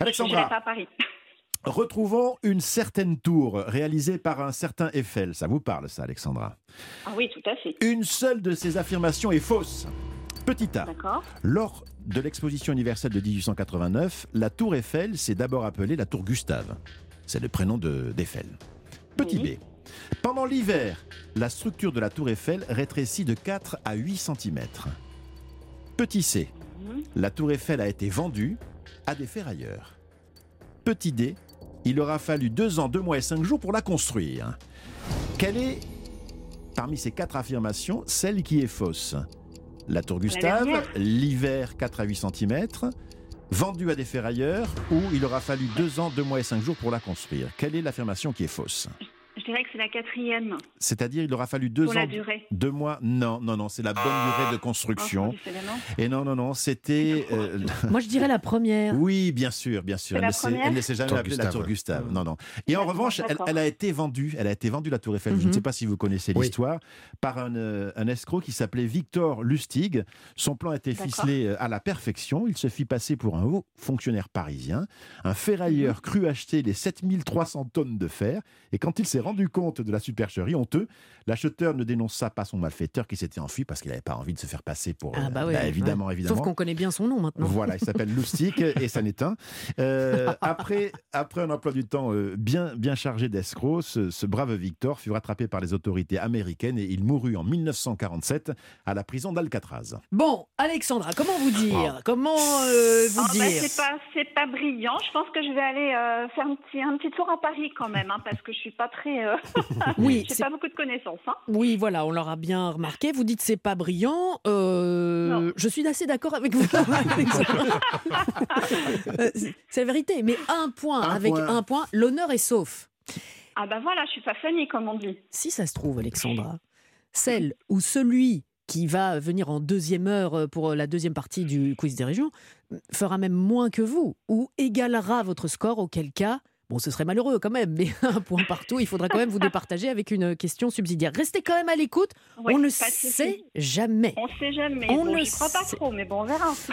Alexandra. Je pas à Paris. Retrouvons une certaine tour réalisée par un certain Eiffel. Ça vous parle, ça, Alexandra? Ah oui, tout à fait. Une seule de ces affirmations est fausse. Petit A. D'accord. Lors de l'exposition universelle de 1889, la tour Eiffel s'est d'abord appelée la tour Gustave. C'est le prénom de- d'Eiffel. Petit Oui. B. Pendant l'hiver, la structure de la tour Eiffel rétrécit de 4 à 8 cm. Petit C. Mhm. La tour Eiffel a été vendue à des ferrailleurs. Petit D. Il aura fallu 2 ans, 2 mois et 5 jours pour la construire. Quelle est, parmi ces quatre affirmations, celle qui est fausse? La tour Gustave, l'hiver 4 à 8 cm, vendue à des ferrailleurs, ou il aura fallu 2 ans, 2 mois et 5 jours pour la construire. Quelle est l'affirmation qui est fausse? Je dirais que c'est la quatrième C'est-à-dire il aura fallu 2 pour ans, la durée. 2 mois Non, non, non, c'est la bonne durée de construction. Oh. Et non, non, non, c'était... euh, Moi, je dirais la première. oui, bien sûr, bien sûr. Elle la ne elle ne s'est jamais Tour appelée la Gustave, tour. Gustave. Non, non. Et en revanche, elle, a été vendue. Elle a été vendue la tour Eiffel. Je Mhm. ne sais pas si vous connaissez Oui. l'histoire par un, euh, un escroc qui s'appelait Victor Lustig. Son plan était ficelé euh, à la perfection. Il se fit passer pour un haut fonctionnaire parisien. Un ferrailleur Mhm. crut acheter les 7300 tonnes de fer. Et quand il s'est rendu compte de la supercherie honteux, l'acheteur ne dénonça pas son malfaiteur qui s'était enfui parce qu'il n'avait pas envie de se faire passer pour. Ah euh, bah ouais, évidemment, ouais. évidemment. Sauf qu'on connaît bien son nom maintenant. Voilà, il s'appelle Loustic et ça n'est un. Euh, après, après un emploi du temps euh, bien, bien chargé d'escrocs, ce, ce brave Victor fut rattrapé par les autorités américaines et il mourut en 1947 à la prison d'Alcatraz. Bon, Alexandra, comment vous dire? Comment euh, vous Ah, bah, dire? c'est pas c'est pas brillant. Je pense que je vais aller euh, faire un petit un petit tour à Paris quand même, hein, parce que je suis pas très. Euh, Oui, j'ai pas beaucoup de connaissances. Hein. Oui, voilà, on l'aura bien remarqué. Vous dites c'est pas brillant. Euh, je suis assez d'accord avec vous. Alexandra. Euh, c'est- la vérité. Mais un point, Un avec point. un point, l'honneur est sauf. Ah bah voilà, je suis pas Fanny comme on dit. Si ça se trouve, Alexandra, celle ou celui qui va venir en deuxième heure pour la deuxième partie du quiz des régions fera même moins que vous ou égalera votre score, auquel cas, bon, ce serait malheureux quand même, mais un point partout, il faudra quand même vous départager avec une question subsidiaire. Restez quand même à l'écoute, on ne sait jamais. On sait jamais. On bon, ne crois pas trop, mais bon, on verra.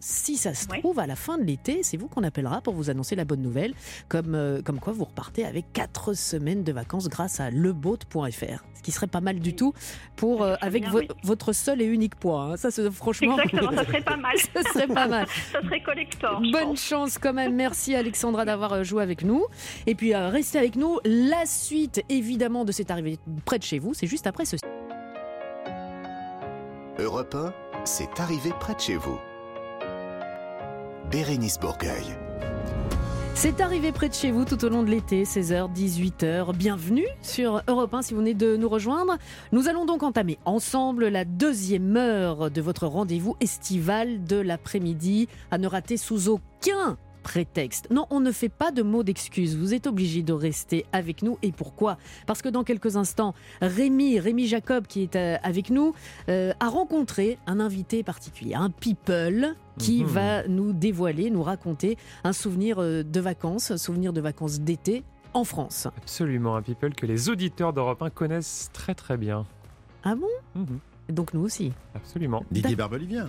Si ça se trouve, à la fin de l'été, c'est vous qu'on appellera pour vous annoncer la bonne nouvelle, comme, euh, comme quoi vous repartez avec 4 semaines de vacances grâce à leboat.fr. Ce qui serait pas mal du tout pour euh, avec bien, vo- oui. votre seul et unique point. hein. Ça, c'est- franchement, Exactement, ça serait pas mal. ça serait pas mal. Ça serait collector. Bonne pense. chance quand même. Merci Alexandra d'avoir euh, joué avec nous. Nous. Et puis euh, restez avec nous. La suite, évidemment, de cette arrivée près de chez vous, c'est juste après ceci. Europe 1, c'est arrivé près de chez vous. Bérénice Bourgueil. C'est arrivé près de chez vous tout au long de l'été, 16h, 18h. Bienvenue sur Europe 1 si vous venez de nous rejoindre. Nous allons donc entamer ensemble la deuxième heure de votre rendez-vous estival de l'après-midi à ne rater sous aucun prétexte. Non, on ne fait pas de mots d'excuse. Vous êtes obligé de rester avec nous. Et pourquoi? Parce que dans quelques instants, Rémi, Rémi Jacob, qui est euh, avec nous, euh, a rencontré un invité particulier, un people qui Mhm. va nous dévoiler, nous raconter un souvenir euh, de vacances, un souvenir de vacances d'été en France. Absolument, un people que les auditeurs d'Europe 1 connaissent très très bien. Ah bon? Mhm. Donc nous aussi. Absolument. Didier Barbelivien.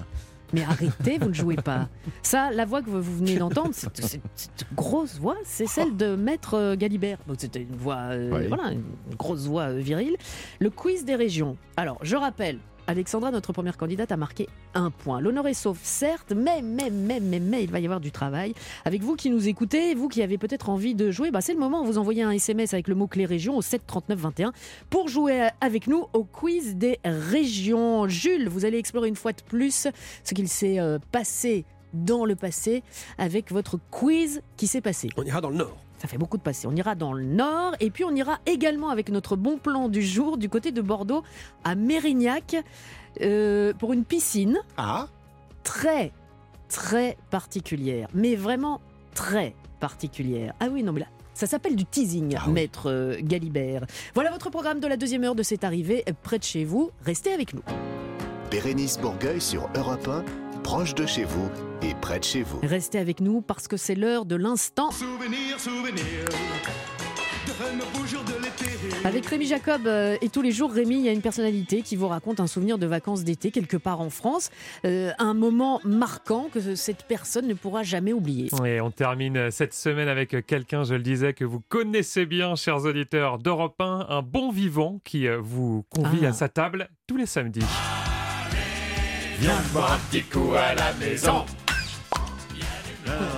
Mais arrêtez, vous ne jouez pas. Ça, la voix que vous venez d'entendre, c'est une grosse voix, c'est celle de Maître euh, Galibert. C'était une voix, euh, Oui. voilà, une grosse voix euh, virile. Le quiz des régions. Alors, je rappelle, Alexandra, notre première candidate, a marqué un point. L'honneur est sauf, certes, mais, mais, mais, mais, mais, il va y avoir du travail. Avec vous qui nous écoutez, vous qui avez peut-être envie de jouer, bah, c'est le moment. Vous envoyez un SMS avec le mot-clé région au 7 39 21 pour jouer avec nous au quiz des régions. Jules, vous allez explorer une fois de plus ce qu'il s'est euh, passé dans le passé avec votre quiz qui s'est passé. On ira dans le nord. Ça fait beaucoup de passé. On ira dans le nord et puis on ira également avec notre bon plan du jour du côté de Bordeaux à Mérignac euh, pour une piscine Ah très très particulière, mais vraiment très particulière. Ah oui, non mais là, ça s'appelle du teasing, Ah oui. maître euh, Galibert. Voilà votre programme de la deuxième heure de cette arrivée près de chez vous. Restez avec nous. Bérénice Bourgueil sur Europe 1, proche de chez vous et près de chez vous. Restez avec nous parce que c'est l'heure de l'instant. Souvenir, souvenir de nos beaux jours de l'été. Avec Rémi Jacob euh, et tous les jours, Rémi, il y a une personnalité qui vous raconte un souvenir de vacances d'été quelque part en France, Euh, un moment marquant que cette personne ne pourra jamais oublier. Et on termine cette semaine avec quelqu'un, je le disais, que vous connaissez bien, chers auditeurs d'Europe 1, un bon vivant qui euh, vous convie Ah. à sa table tous les samedis. Viens boire un petit coup à la maison.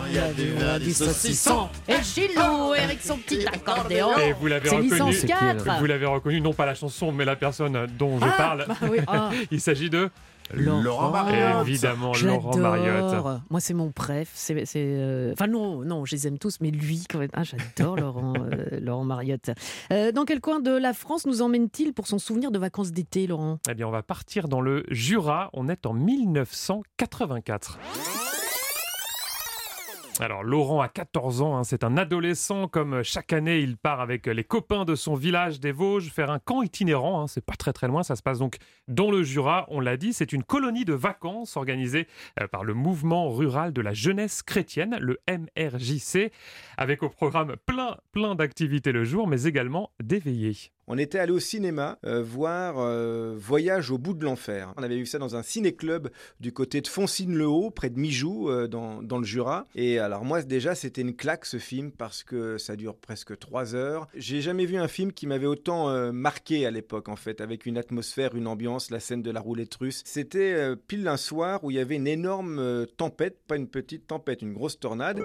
Il y a du vin, du saucisson et Gilou avec son petit accordéon. Et vous l'avez reconnu. licence C'est qui, alors 4. Vous l'avez reconnu, non pas la chanson, mais la personne dont je Ah, parle. bah oui, ah. Il s'agit de Laurent Mariotte. évidemment Je Laurent Mariotte. Moi, c'est mon préf. C'est, c'est, euh, Enfin, non, non, je les aime tous, mais lui, quand même. Ah, j'adore Laurent, euh, Laurent Mariotte. Euh, dans quel coin de la France nous emmène-t-il pour son souvenir de vacances d'été, Laurent? Eh bien, on va partir dans le Jura. On est en 1984. Alors, Laurent a 14 ans, hein, c'est un adolescent. Comme chaque année, il part avec les copains de son village des Vosges faire un camp itinérant. hein, c'est pas très très loin, ça se passe donc dans le Jura. On l'a dit, c'est une colonie de vacances organisée euh, par le mouvement rural de la jeunesse chrétienne, le MRJC, avec au programme plein plein d'activités le jour, mais également d'éveillés. On était allé au cinéma euh, voir euh, Voyage au bout de l'enfer. On avait vu ça dans un ciné-club du côté de Foncine-le-Haut, près de Mijoux, euh, dans, dans le Jura. Et alors moi déjà c'était une claque ce film parce que ça dure presque trois heures. J'ai jamais vu un film qui m'avait autant marqué à l'époque en fait, avec une atmosphère, une ambiance, la scène de la roulette russe. C'était pile un soir où il y avait une énorme tempête, pas une petite tempête, une grosse tornade.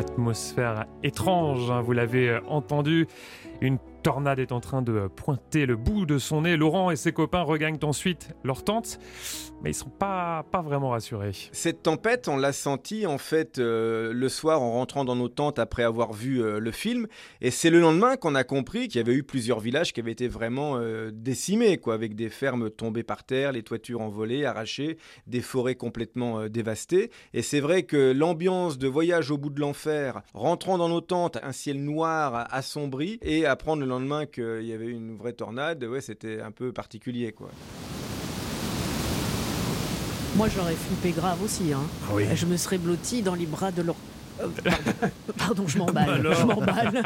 Atmosphère étrange, hein, vous l'avez euh, entendu. Une tornade est en train de pointer le bout de son nez. Laurent et ses copains regagnent ensuite leur tente, mais ils sont pas, pas vraiment rassurés. Cette tempête, on l'a senti en fait euh, le soir en rentrant dans nos tentes après avoir vu euh, le film. Et c'est le lendemain qu'on a compris qu'il y avait eu plusieurs villages qui avaient été vraiment euh, décimés, quoi, avec des fermes tombées par terre, les toitures envolées, arrachées, des forêts complètement dévastées. Et c'est vrai que l'ambiance de voyage au bout de l'enfer, rentrant dans nos tentes, un ciel noir assombri, et apprendre le lendemain qu'il y avait eu une vraie tornade, ouais, c'était un peu particulier, quoi. Moi, j'aurais flippé grave aussi. Hein. Ah oui. Je me serais blotti dans les bras de Laurent. Euh, pardon. Pardon, je m'emballe. Alors. Je m'emballe.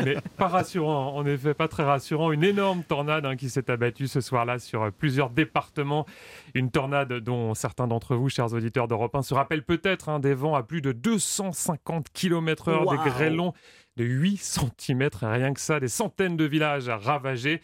Mais pas rassurant, en effet, pas très rassurant. Une énorme tornade hein, qui s'est abattue ce soir-là sur euh, plusieurs départements. Une tornade dont certains d'entre vous, chers auditeurs d'Europe 1, se rappellent peut-être hein, des vents à plus de 250 km/h, Waouh. des grêlons de 8 cm, rien que ça, des centaines de villages ravagés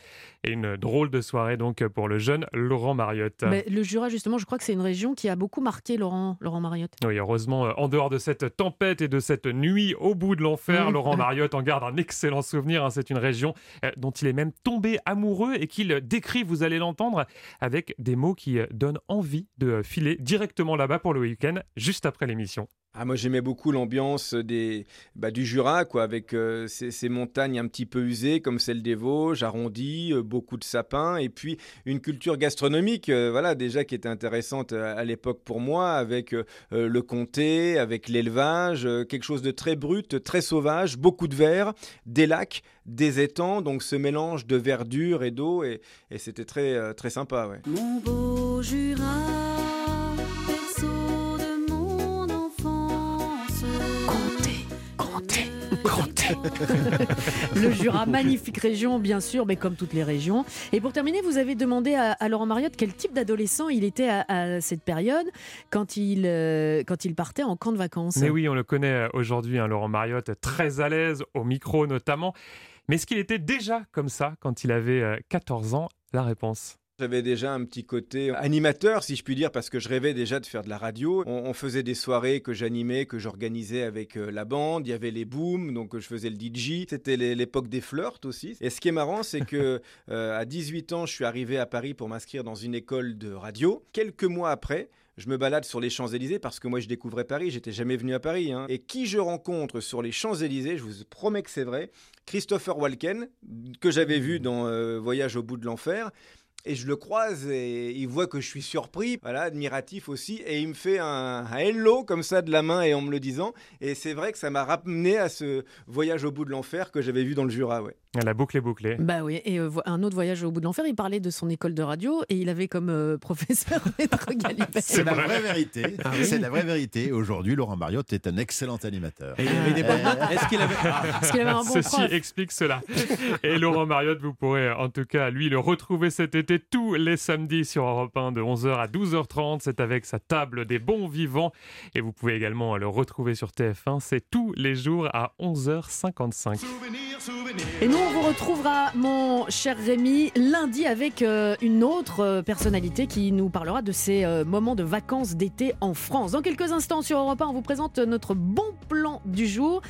et une drôle de soirée donc pour le jeune Laurent Mariotte. Mais le Jura, justement, je crois que c'est une région qui a beaucoup marqué Laurent, Laurent Mariotte. Oui, heureusement, euh, en dehors de cette tempête et de cette nuit au bout de l'enfer, Oui. Laurent Mariotte en garde un excellent souvenir. hein. C'est une région euh, dont il est même tombé amoureux et qu'il décrit, vous allez l'entendre, avec des mots qui euh, donnent envie de filer directement là-bas pour le week-end, juste après l'émission. Ah, moi j'aimais beaucoup l'ambiance des, bah, du Jura, quoi, avec euh, ces, montagnes un petit peu usées comme celle des Vosges, arrondies, euh, beaucoup de sapins, et puis une culture gastronomique, euh, voilà, déjà qui était intéressante à l'époque pour moi, avec le comté, avec l'élevage, quelque chose de très brut, très sauvage, beaucoup de verre, des lacs, des étangs, donc ce mélange de verdure et d'eau, et, et c'était très, très sympa, ouais. Mon beau Jura, le Jura, magnifique région, bien sûr, mais comme toutes les régions. Et pour terminer, vous avez demandé à, Laurent Mariotte quel type d'adolescent il était à, cette période quand il, euh, quand il partait en camp de vacances. Mais oui, on le connaît aujourd'hui, hein, Laurent Mariotte, très à l'aise, au micro notamment. Mais est-ce qu'il était déjà comme ça quand il avait euh, 14 ans? La réponse. J'avais déjà un petit côté animateur, si je puis dire, parce que je rêvais déjà de faire de la radio. On, on faisait des soirées que j'animais, que j'organisais avec euh, la bande. Il y avait les booms, donc euh, je faisais le DJ. C'était l'époque des flirts aussi. Et ce qui est marrant, c'est que euh, à 18 ans, je suis arrivé à Paris pour m'inscrire dans une école de radio. Quelques mois après, je me balade sur les Champs-Élysées parce que moi je découvrais Paris, j'étais jamais venu à Paris. hein. Et qui je rencontre sur les Champs-Élysées, je vous promets que c'est vrai, Christopher Walken, que j'avais vu dans euh, Voyage au bout de l'enfer. Et je le croise et il voit que je suis surpris, voilà, admiratif aussi, et il me fait un, un hello comme ça de la main et en me le disant. Et c'est vrai que ça m'a ramené à ce voyage au bout de l'enfer que j'avais vu dans le Jura, ouais. La boucle est bouclée. Bah oui, et euh, un autre voyage au bout de l'enfer, il parlait de son école de radio et il avait comme euh, professeur Maître Galibert. C'est la vraie vérité. Ah oui C'est la vraie vérité. Aujourd'hui, Laurent Mariotte est un excellent animateur. Et il avait des bonnes notes. Est-ce qu'il avait. Un bon Ceci prof explique cela. Et Laurent Mariotte, vous pourrez en tout cas, lui, le retrouver cet été tous les samedis sur Europe 1 de 11h à 12h30. C'est avec sa table des bons vivants. Et vous pouvez également le retrouver sur TF1. C'est tous les jours à 11h55. Et nous, on vous retrouvera, mon cher Rémi, lundi avec euh, une autre euh, personnalité qui nous parlera de ses euh, moments de vacances d'été en France. Dans quelques instants sur Europe 1, on vous présente notre bon plan du jour.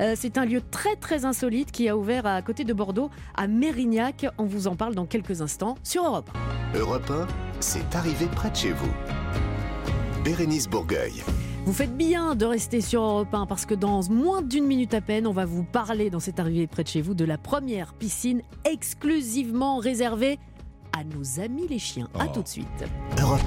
Euh, C'est un lieu très très insolite qui a ouvert à côté de Bordeaux, à Mérignac. On vous en parle dans quelques instants sur Europe 1. Europe 1, c'est arrivé près de chez vous. Bérénice Bourgueil. Vous faites bien de rester sur Europe 1 parce que dans moins d'une minute à peine, on va vous parler dans cette arrivée près de chez vous de la première piscine exclusivement réservée à nos amis les chiens. À Oh. tout de suite. Europe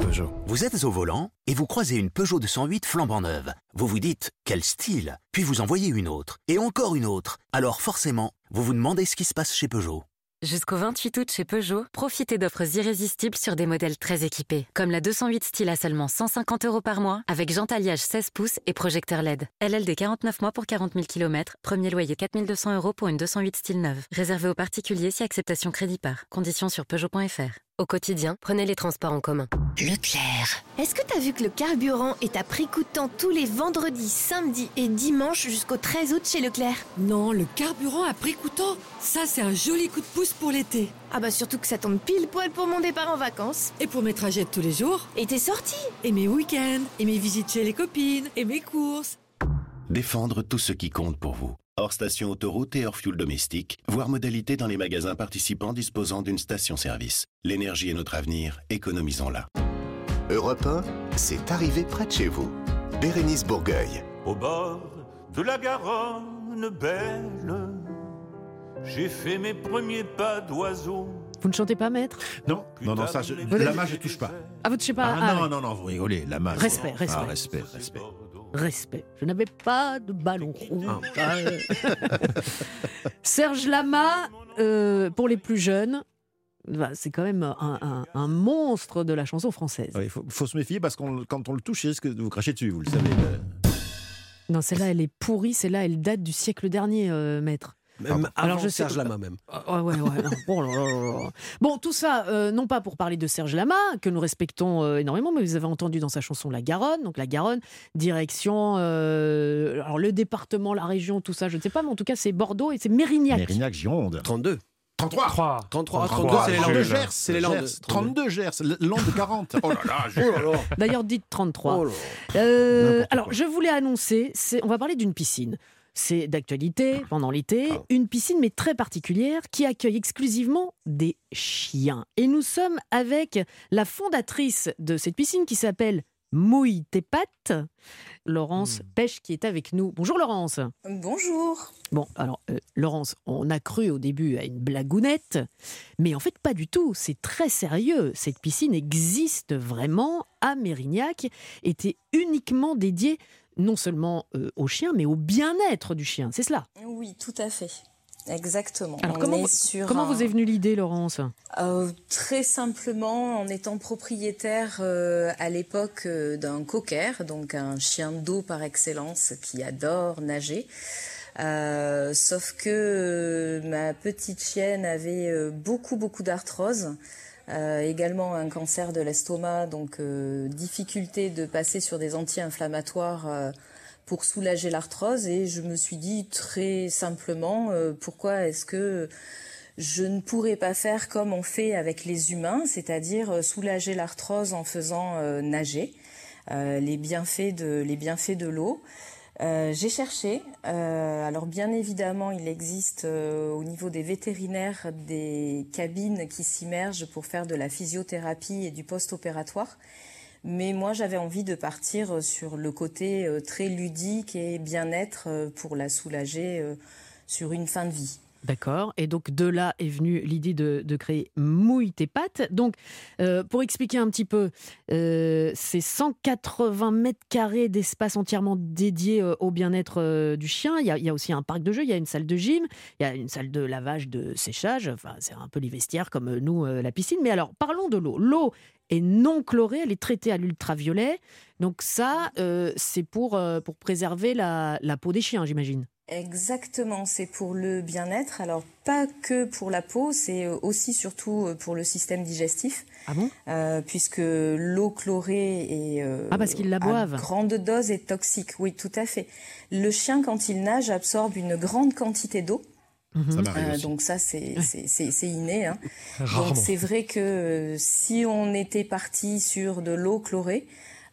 Peugeot. Vous êtes au volant et vous croisez une Peugeot 208 flambant neuve. Vous vous dites quel style Puis vous en voyez une autre et encore une autre. Alors forcément, vous vous demandez ce qui se passe chez Peugeot. Jusqu'au 28 août chez Peugeot, profitez d'offres irrésistibles sur des modèles très équipés, comme la 208 style à seulement 150 euros par mois, avec jantalliage 16 pouces et projecteur LED. LLD 49 mois pour 40 000 km, premier loyer 4200 euros pour une 208 style neuve. Réservé aux particuliers si acceptation crédit par. Conditions sur Peugeot.fr. Au quotidien, prenez les transports en commun. Leclerc. Est-ce que t'as vu que le carburant est à prix coûtant tous les vendredis, samedis et dimanches jusqu'au 13 août chez Leclerc? Non, le carburant à prix coûtant, ça c'est un joli coup de pouce pour l'été. Ah bah surtout que ça tombe pile poil pour mon départ en vacances. Et pour mes trajets de tous les jours. Et tes sorties. Et mes week-ends. Et mes visites chez les copines. Et mes courses. Défendre tout ce qui compte pour vous. Hors station autoroute et hors fuel domestique, voire modalité dans les magasins participants disposant d'une station-service. L'énergie est notre avenir, économisons-la. Europe 1, c'est arrivé près de chez vous. Bérénice Bourgueil. Au bord de la Garonne belle, j'ai fait mes premiers pas d'oiseau. Vous ne chantez pas, maître? Non, non, non, ça, je, la main, je touche pas. Ah, vous ne touchez pas Ah, ah, non, ouais. non, non, vous rigolez, la main. Respect, respect. Ah, respect, respect. Respect. Je n'avais pas de ballon rouge. Ah, euh. Serge Lama, euh, pour les plus jeunes, bah, c'est quand même un, un- un monstre de la chanson française. Il faut, faut se méfier parce que quand on le touche, il risque de vous cracher dessus, vous le savez. Non, celle-là, elle est pourrie. Celle-là, elle date du siècle dernier, euh, maître. Même Alors, je sais- Serge Lama même. Ah, ouais, ouais, ouais, non. Là là là là. Bon, tout ça, euh, non pas pour parler de Serge Lama, que nous respectons euh, énormément, mais vous avez entendu dans sa chanson La Garonne. Donc la Garonne, direction euh, alors le département, la région, tout ça, je ne sais pas, mais en tout cas, c'est Bordeaux et c'est Mérignac. Mérignac, Gironde. 32. 33 3. 33, 32, 32, c'est les Landes. Gers, C'est les Landes. Gers, 32 Gers, Landes 40. Oh là là, Oh là là. D'ailleurs, dites 33. Oh là. Euh, N'importe alors, quoi. je voulais annoncer, on va parler d'une piscine. C'est d'actualité pendant l'été, une piscine mais très particulière qui accueille exclusivement des chiens. Et nous sommes avec la fondatrice de cette piscine qui s'appelle Mouille tes pattes, Laurence Pêche qui est avec nous. Bonjour Laurence. Bonjour. Bon, alors euh, Laurence, on a cru au début à une blagounette, mais en fait pas du tout, c'est très sérieux. Cette piscine existe vraiment à Mérignac, était uniquement dédiée non seulement euh, aux chiens, mais au bien-être du chien, c'est cela. Oui, tout à fait. Exactement. Alors On comment, est vous- sur comment un- vous est venue l'idée, Laurence? Euh, Très simplement, en étant propriétaire euh, à l'époque d'un cocker, donc un chien d'eau par excellence qui adore nager. Euh, sauf que ma petite chienne avait beaucoup beaucoup d'arthrose, euh, également un cancer de l'estomac, donc euh, difficulté de passer sur des anti-inflammatoires euh, pour soulager l'arthrose. Et je me suis dit très simplement, pourquoi est-ce que je ne pourrais pas faire comme on fait avec les humains, c'est-à-dire soulager l'arthrose en faisant nager les bienfaits de l'eau. Euh, j'ai cherché. Euh, alors bien évidemment, il existe euh, au niveau des vétérinaires des cabines qui s'immergent pour faire de la physiothérapie et du post-opératoire. Mais moi, j'avais envie de partir sur le côté très ludique et bien-être pour la soulager sur une fin de vie. D'accord. Et donc de là est venue l'idée de, créer Mouille tes pattes. Donc euh, pour expliquer un petit peu, euh, c'est 180 mètres carrés d'espace entièrement dédié euh, au bien-être euh, du chien. Il y, a, aussi un parc de jeux, il y a une salle de gym, il y a une salle de lavage, de séchage. Enfin, c'est un peu les vestiaires comme nous, la piscine. Mais alors parlons de l'eau. L'eau est non chlorée, elle est traitée à l'ultraviolet. Donc ça, c'est pour, pour préserver la peau des chiens, j'imagine. Exactement, c'est pour le bien-être. Alors pas que pour la peau, c'est aussi surtout euh, pour le système digestif. Ah bon? Puisque l'eau chlorée est euh, Ah, parce qu'ils la à boivent. grande dose est toxique. Oui, tout à fait. Le chien quand il nage absorbe une grande quantité d'eau. Ça m'arrive Euh, donc ça c'est c'est- c'est c'est inné. Hein. Rarement. Donc c'est vrai que euh, si on était parti sur de l'eau chlorée,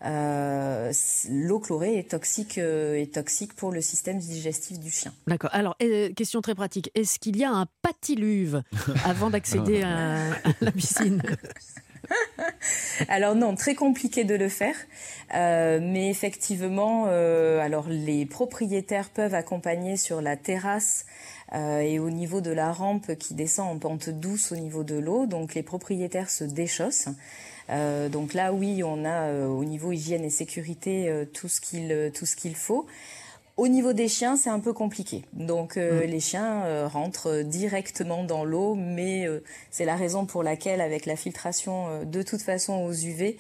euh, l'eau chlorée est toxique euh, est toxique pour le système digestif du chien. D'accord. Alors, euh, question très pratique. Est-ce qu'il y a un patiluve avant d'accéder à, à la piscine? Alors non, très compliqué de le faire, Euh, mais effectivement, euh, alors les propriétaires peuvent accompagner sur la terrasse euh, et au niveau de la rampe qui descend en pente douce au niveau de l'eau. Donc les propriétaires se déchaussent. Euh, donc là, oui, on a euh, au niveau hygiène et sécurité euh, tout ce qu'il tout ce qu'il faut. Au niveau des chiens, c'est un peu compliqué. Donc euh, les chiens rentrent directement dans l'eau, mais c'est la raison pour laquelle, avec la filtration de toute façon aux UV,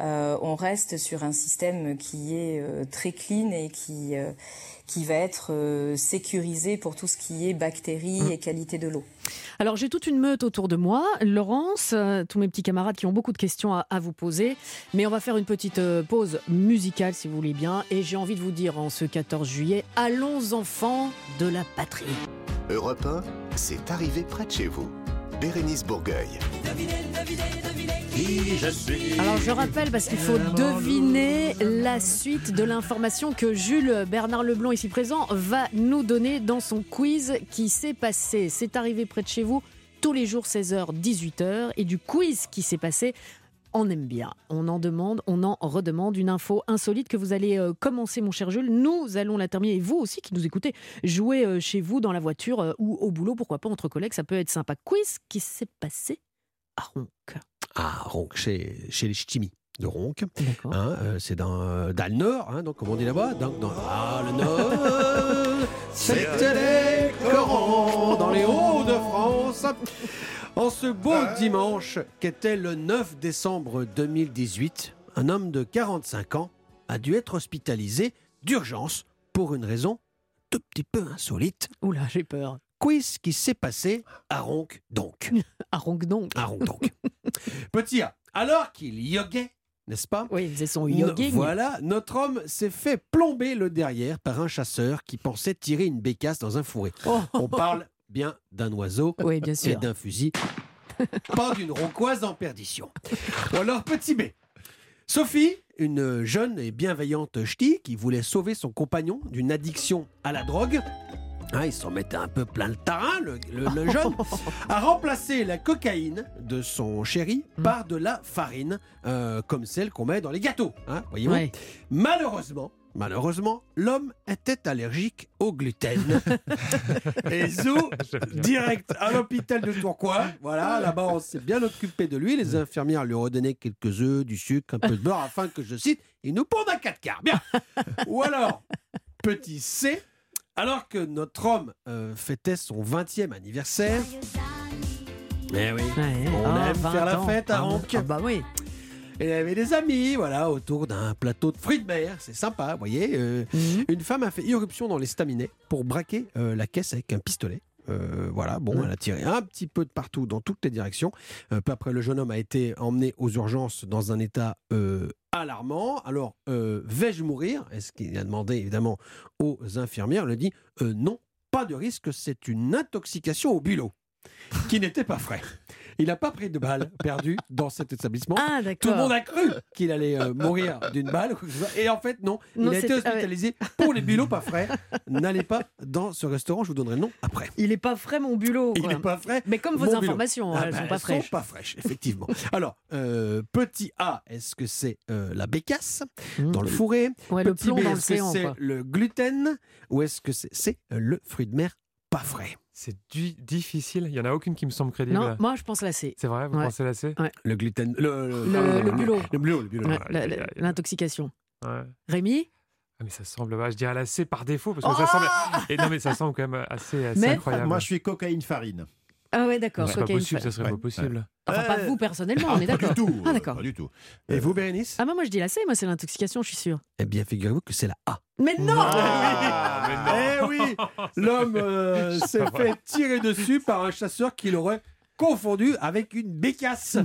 euh, on reste sur un système qui est euh, très clean et qui euh, qui va être euh, sécurisé pour tout ce qui est bactéries et qualité de l'eau. Alors, j'ai toute une meute autour de moi. Laurence, euh, tous mes petits camarades qui ont beaucoup de questions à, à vous poser. Mais on va faire une petite euh, pause musicale, si vous voulez bien. Et j'ai envie de vous dire, en ce 14 juillet, allons enfants de la patrie. Europe 1, c'est arrivé près de chez vous. Bérénice Bourgueil. Alors je rappelle parce qu'il faut deviner la suite de l'information que Jules Bernard Leblanc ici présent va nous donner dans son quiz qui s'est passé. C'est arrivé près de chez vous tous les jours 16h 18h et du quiz qui s'est passé on aime bien. On en demande, on en redemande une info insolite que vous allez euh, commencer, mon cher Jules. Nous allons la terminer. Et vous aussi qui nous écoutez, jouer euh, chez vous, dans la voiture euh, ou au boulot, pourquoi pas entre collègues, ça peut être sympa. Quiz qui s'est passé à Ronc. Ah, Ronc, chez, chez les Ch'timis de Ronc. Hein, euh, c'est dans, euh, dans le Nord, hein, donc comme on dit là-bas. Donc, dans, ah, le Nord, c'était les corons dans les Hauts-de-France. En ce beau dimanche, qu'était le 9 décembre 2018, un homme de 45 ans a dû être hospitalisé d'urgence pour une raison tout petit peu insolite. Oula, j'ai peur. quiz qui s'est passé à Ronc donc. à Ronc donc. À Ronc donc. Petit A, alors qu'il yoguait, n'est-ce pas Oui, il faisait son yogging. Voilà, notre homme s'est fait plomber le derrière par un chasseur qui pensait tirer une bécasse dans un fourré. On parle bien d'un oiseau Oui, bien et d'un fusil, pas d'une ronquoise en perdition. Ou alors, petit B. Sophie, une jeune et bienveillante ch'ti qui voulait sauver son compagnon d'une addiction à la drogue. Hein, il s'en mettait un peu plein le tarin, le, le- le jeune, a remplacé la cocaïne de son chéri par de la farine, euh, comme celle qu'on met dans les gâteaux. Hein, voyez-vous Ouais. Malheureusement, malheureusement, l'homme était allergique au gluten. Et zou, direct à l'hôpital de Tourcoing. Voilà, là-bas, on s'est bien occupé de lui. Les infirmières lui redonnaient quelques œufs, du sucre, un peu de beurre, afin que, je cite, il nous pondent un 4 quarts. Bien. Ou alors, petit C, alors que notre homme euh, fêtait son 20e anniversaire. Eh oui, Ouais. on Ah, aime 20 faire la ans. fête à Ronc. ah bah oui. Et il y avait des amis, voilà, autour d'un plateau de fruits de mer. C'est sympa, vous voyez. euh, Mhm. Une femme a fait irruption dans l'estaminet pour braquer euh, la caisse avec un pistolet. Euh, voilà, bon, elle a tiré un petit peu de partout dans toutes les directions. Euh, peu après, le jeune homme a été emmené aux urgences dans un état euh, alarmant. Alors, vais-je mourir? Est-ce qu'il a demandé évidemment aux infirmières? Elle dit euh, non, pas de risque, c'est une intoxication au bulot qui n'était pas frais. Il n'a pas pris de balle perdue dans cet établissement. Ah, Tout le monde a cru qu'il allait euh, mourir d'une balle. Et en fait, non. Non, il a été ah ouais. hospitalisé pour les bulots pas frais. N'allez pas dans ce restaurant, je vous donnerai le nom après. Il est pas frais, mon bulot. Il n'est pas frais. Mais comme vos informations, Ah elles ben, sont pas elles fraîches. pas fraîches, effectivement. Alors, euh, petit A, est-ce que c'est euh, la bécasse dans le fourré? Ouais, le Petit plomb B, dans le est-ce que c'est le gluten? Ou est-ce que c'est le fruit de mer pas frais C'est du- difficile. Il y en a aucune qui me semble crédible. Non, moi je pense la C. C'est vrai, vous Ouais. pensez la C Ouais. Le gluten. Le, Le- le bulot. Le bulot, le bulot. Ouais, la- la- L'intoxication. Ouais. Rémi? Ah, mais ça semble, bah, je dirais la C par défaut, parce que ça semble. Et non, mais ça semble quand même assez, assez Mais- incroyable. Moi, je suis cocaïne farine. Ah ouais, d'accord. C'est pas cocaïne possible, ça serait Ouais, pas possible. Enfin, pas vous personnellement, ah, on est pas d'accord. du tout. Ah, d'accord. Pas du tout. Et vous, Bérénice Ah, moi, moi je dis la C, moi c'est l'intoxication, je suis sûr. Eh bien, figurez-vous que c'est la A. Mais non Eh oui L'homme euh, s'est fait tirer dessus par un chasseur qui l'aurait confondu avec une bécasse.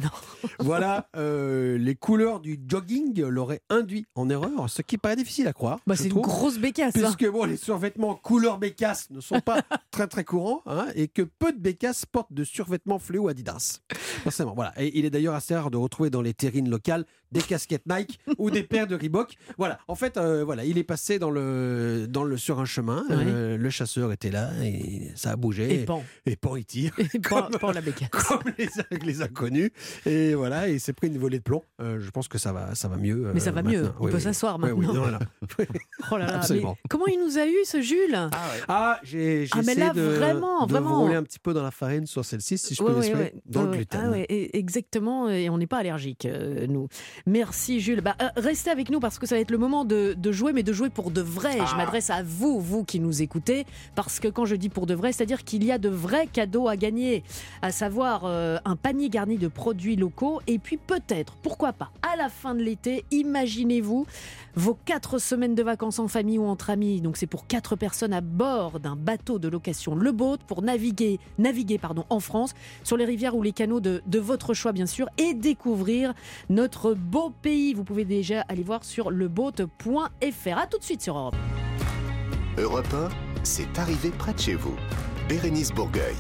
Voilà, euh, les couleurs du jogging l'auraient induit en erreur, ce qui paraît difficile à croire. Bah, c'est une grosse bécasse. hein. Puisque bon, les survêtements couleur bécasse ne sont pas très très courants hein, et que peu de bécasses portent de survêtements fluo Adidas. Forcément, voilà. Et il est d'ailleurs assez rare de retrouver dans les terrines locales des casquettes Nike ou des paires de Reebok. Voilà. En fait, euh, voilà, il est passé dans le, dans le, sur un chemin. euh, le chasseur était là et ça a bougé. Et pan. Et pan, il tire. Et pan, pan la bécasse. Comme les, les inconnus. Et voilà, il s'est pris une volée de plomb. Euh, je pense que ça va, ça va mieux. Mais ça euh, va mieux, on Oui, peut oui. s'asseoir Oui, oui, maintenant. non, là. Oh là là, Absolument. mais comment il nous a eu ce Jules? Ah, j'ai j'ai Ah, mais essayé là, de, vraiment, de vraiment. rouler un petit peu dans la farine sur celle-ci, si je Ouais, peux ouais. dans le gluten. Ah ouais, exactement, et on n'est pas allergique, euh, nous. Merci Jules. Bah, euh, restez avec nous parce que ça va être le moment de, de jouer, mais de jouer pour de vrai. Ah. Je m'adresse à vous, vous qui nous écoutez, parce que quand je dis pour de vrai, c'est-à-dire qu'il y a de vrais cadeaux à gagner, à savoir euh, un panier garni de produits locaux, et puis peut-être, pourquoi pas, à la fin de l'été, imaginez-vous vos quatre semaines de vacances en famille ou entre amis. Donc c'est pour quatre personnes à bord d'un bateau de location Le Boat pour naviguer, naviguer pardon, en France sur les rivières ou les canaux de, votre choix bien sûr et découvrir notre beau pays. Vous pouvez déjà aller voir sur leboat.fr. À tout de suite sur Europe. Europe 1, c'est arrivé près de chez vous. Bérénice Bourgueil.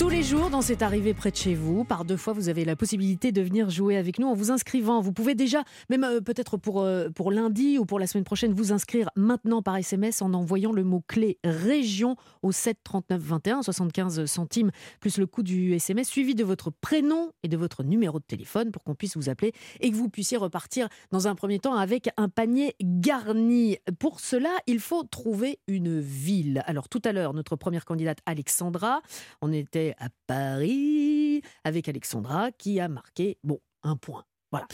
Tous les jours, dans cette arrivée près de chez vous, par deux fois, vous avez la possibilité de venir jouer avec nous en vous inscrivant. Vous pouvez déjà, même euh, peut-être pour, euh, pour lundi ou pour la semaine prochaine, vous inscrire maintenant par SMS en envoyant le mot-clé région au 7 39 21, 75 centimes, plus le coût du SMS, suivi de votre prénom et de votre numéro de téléphone pour qu'on puisse vous appeler et que vous puissiez repartir dans un premier temps avec un panier garni. Pour cela, il faut trouver une ville. Alors tout à l'heure, notre première candidate, Alexandra, on était à Paris avec Alexandra qui a marqué, bon, un point. Voilà.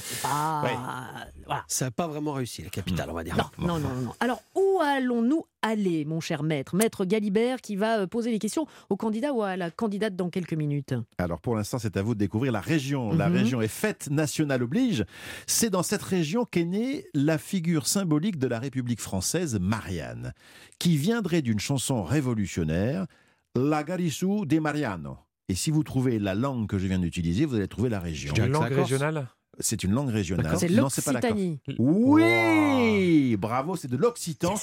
Ça n'a pas vraiment réussi, la capitale, on va dire. Non, non, non, non. Alors, où allons-nous aller, mon cher maître? Maître Galibert qui va euh, poser les questions au candidat ou à la candidate dans quelques minutes. Alors pour l'instant, c'est à vous de découvrir la région. La Mhm. région est fête nationale oblige. C'est dans cette région qu'est née la figure symbolique de la République française, Marianne, qui viendrait d'une chanson révolutionnaire, Lagarisu de Mariano. Et si vous trouvez la langue que je viens d'utiliser, vous allez trouver la région. Une langue régionale C'est une langue régionale. C'est c'est l'Occitanie. Oui, bravo, c'est de l'occitan.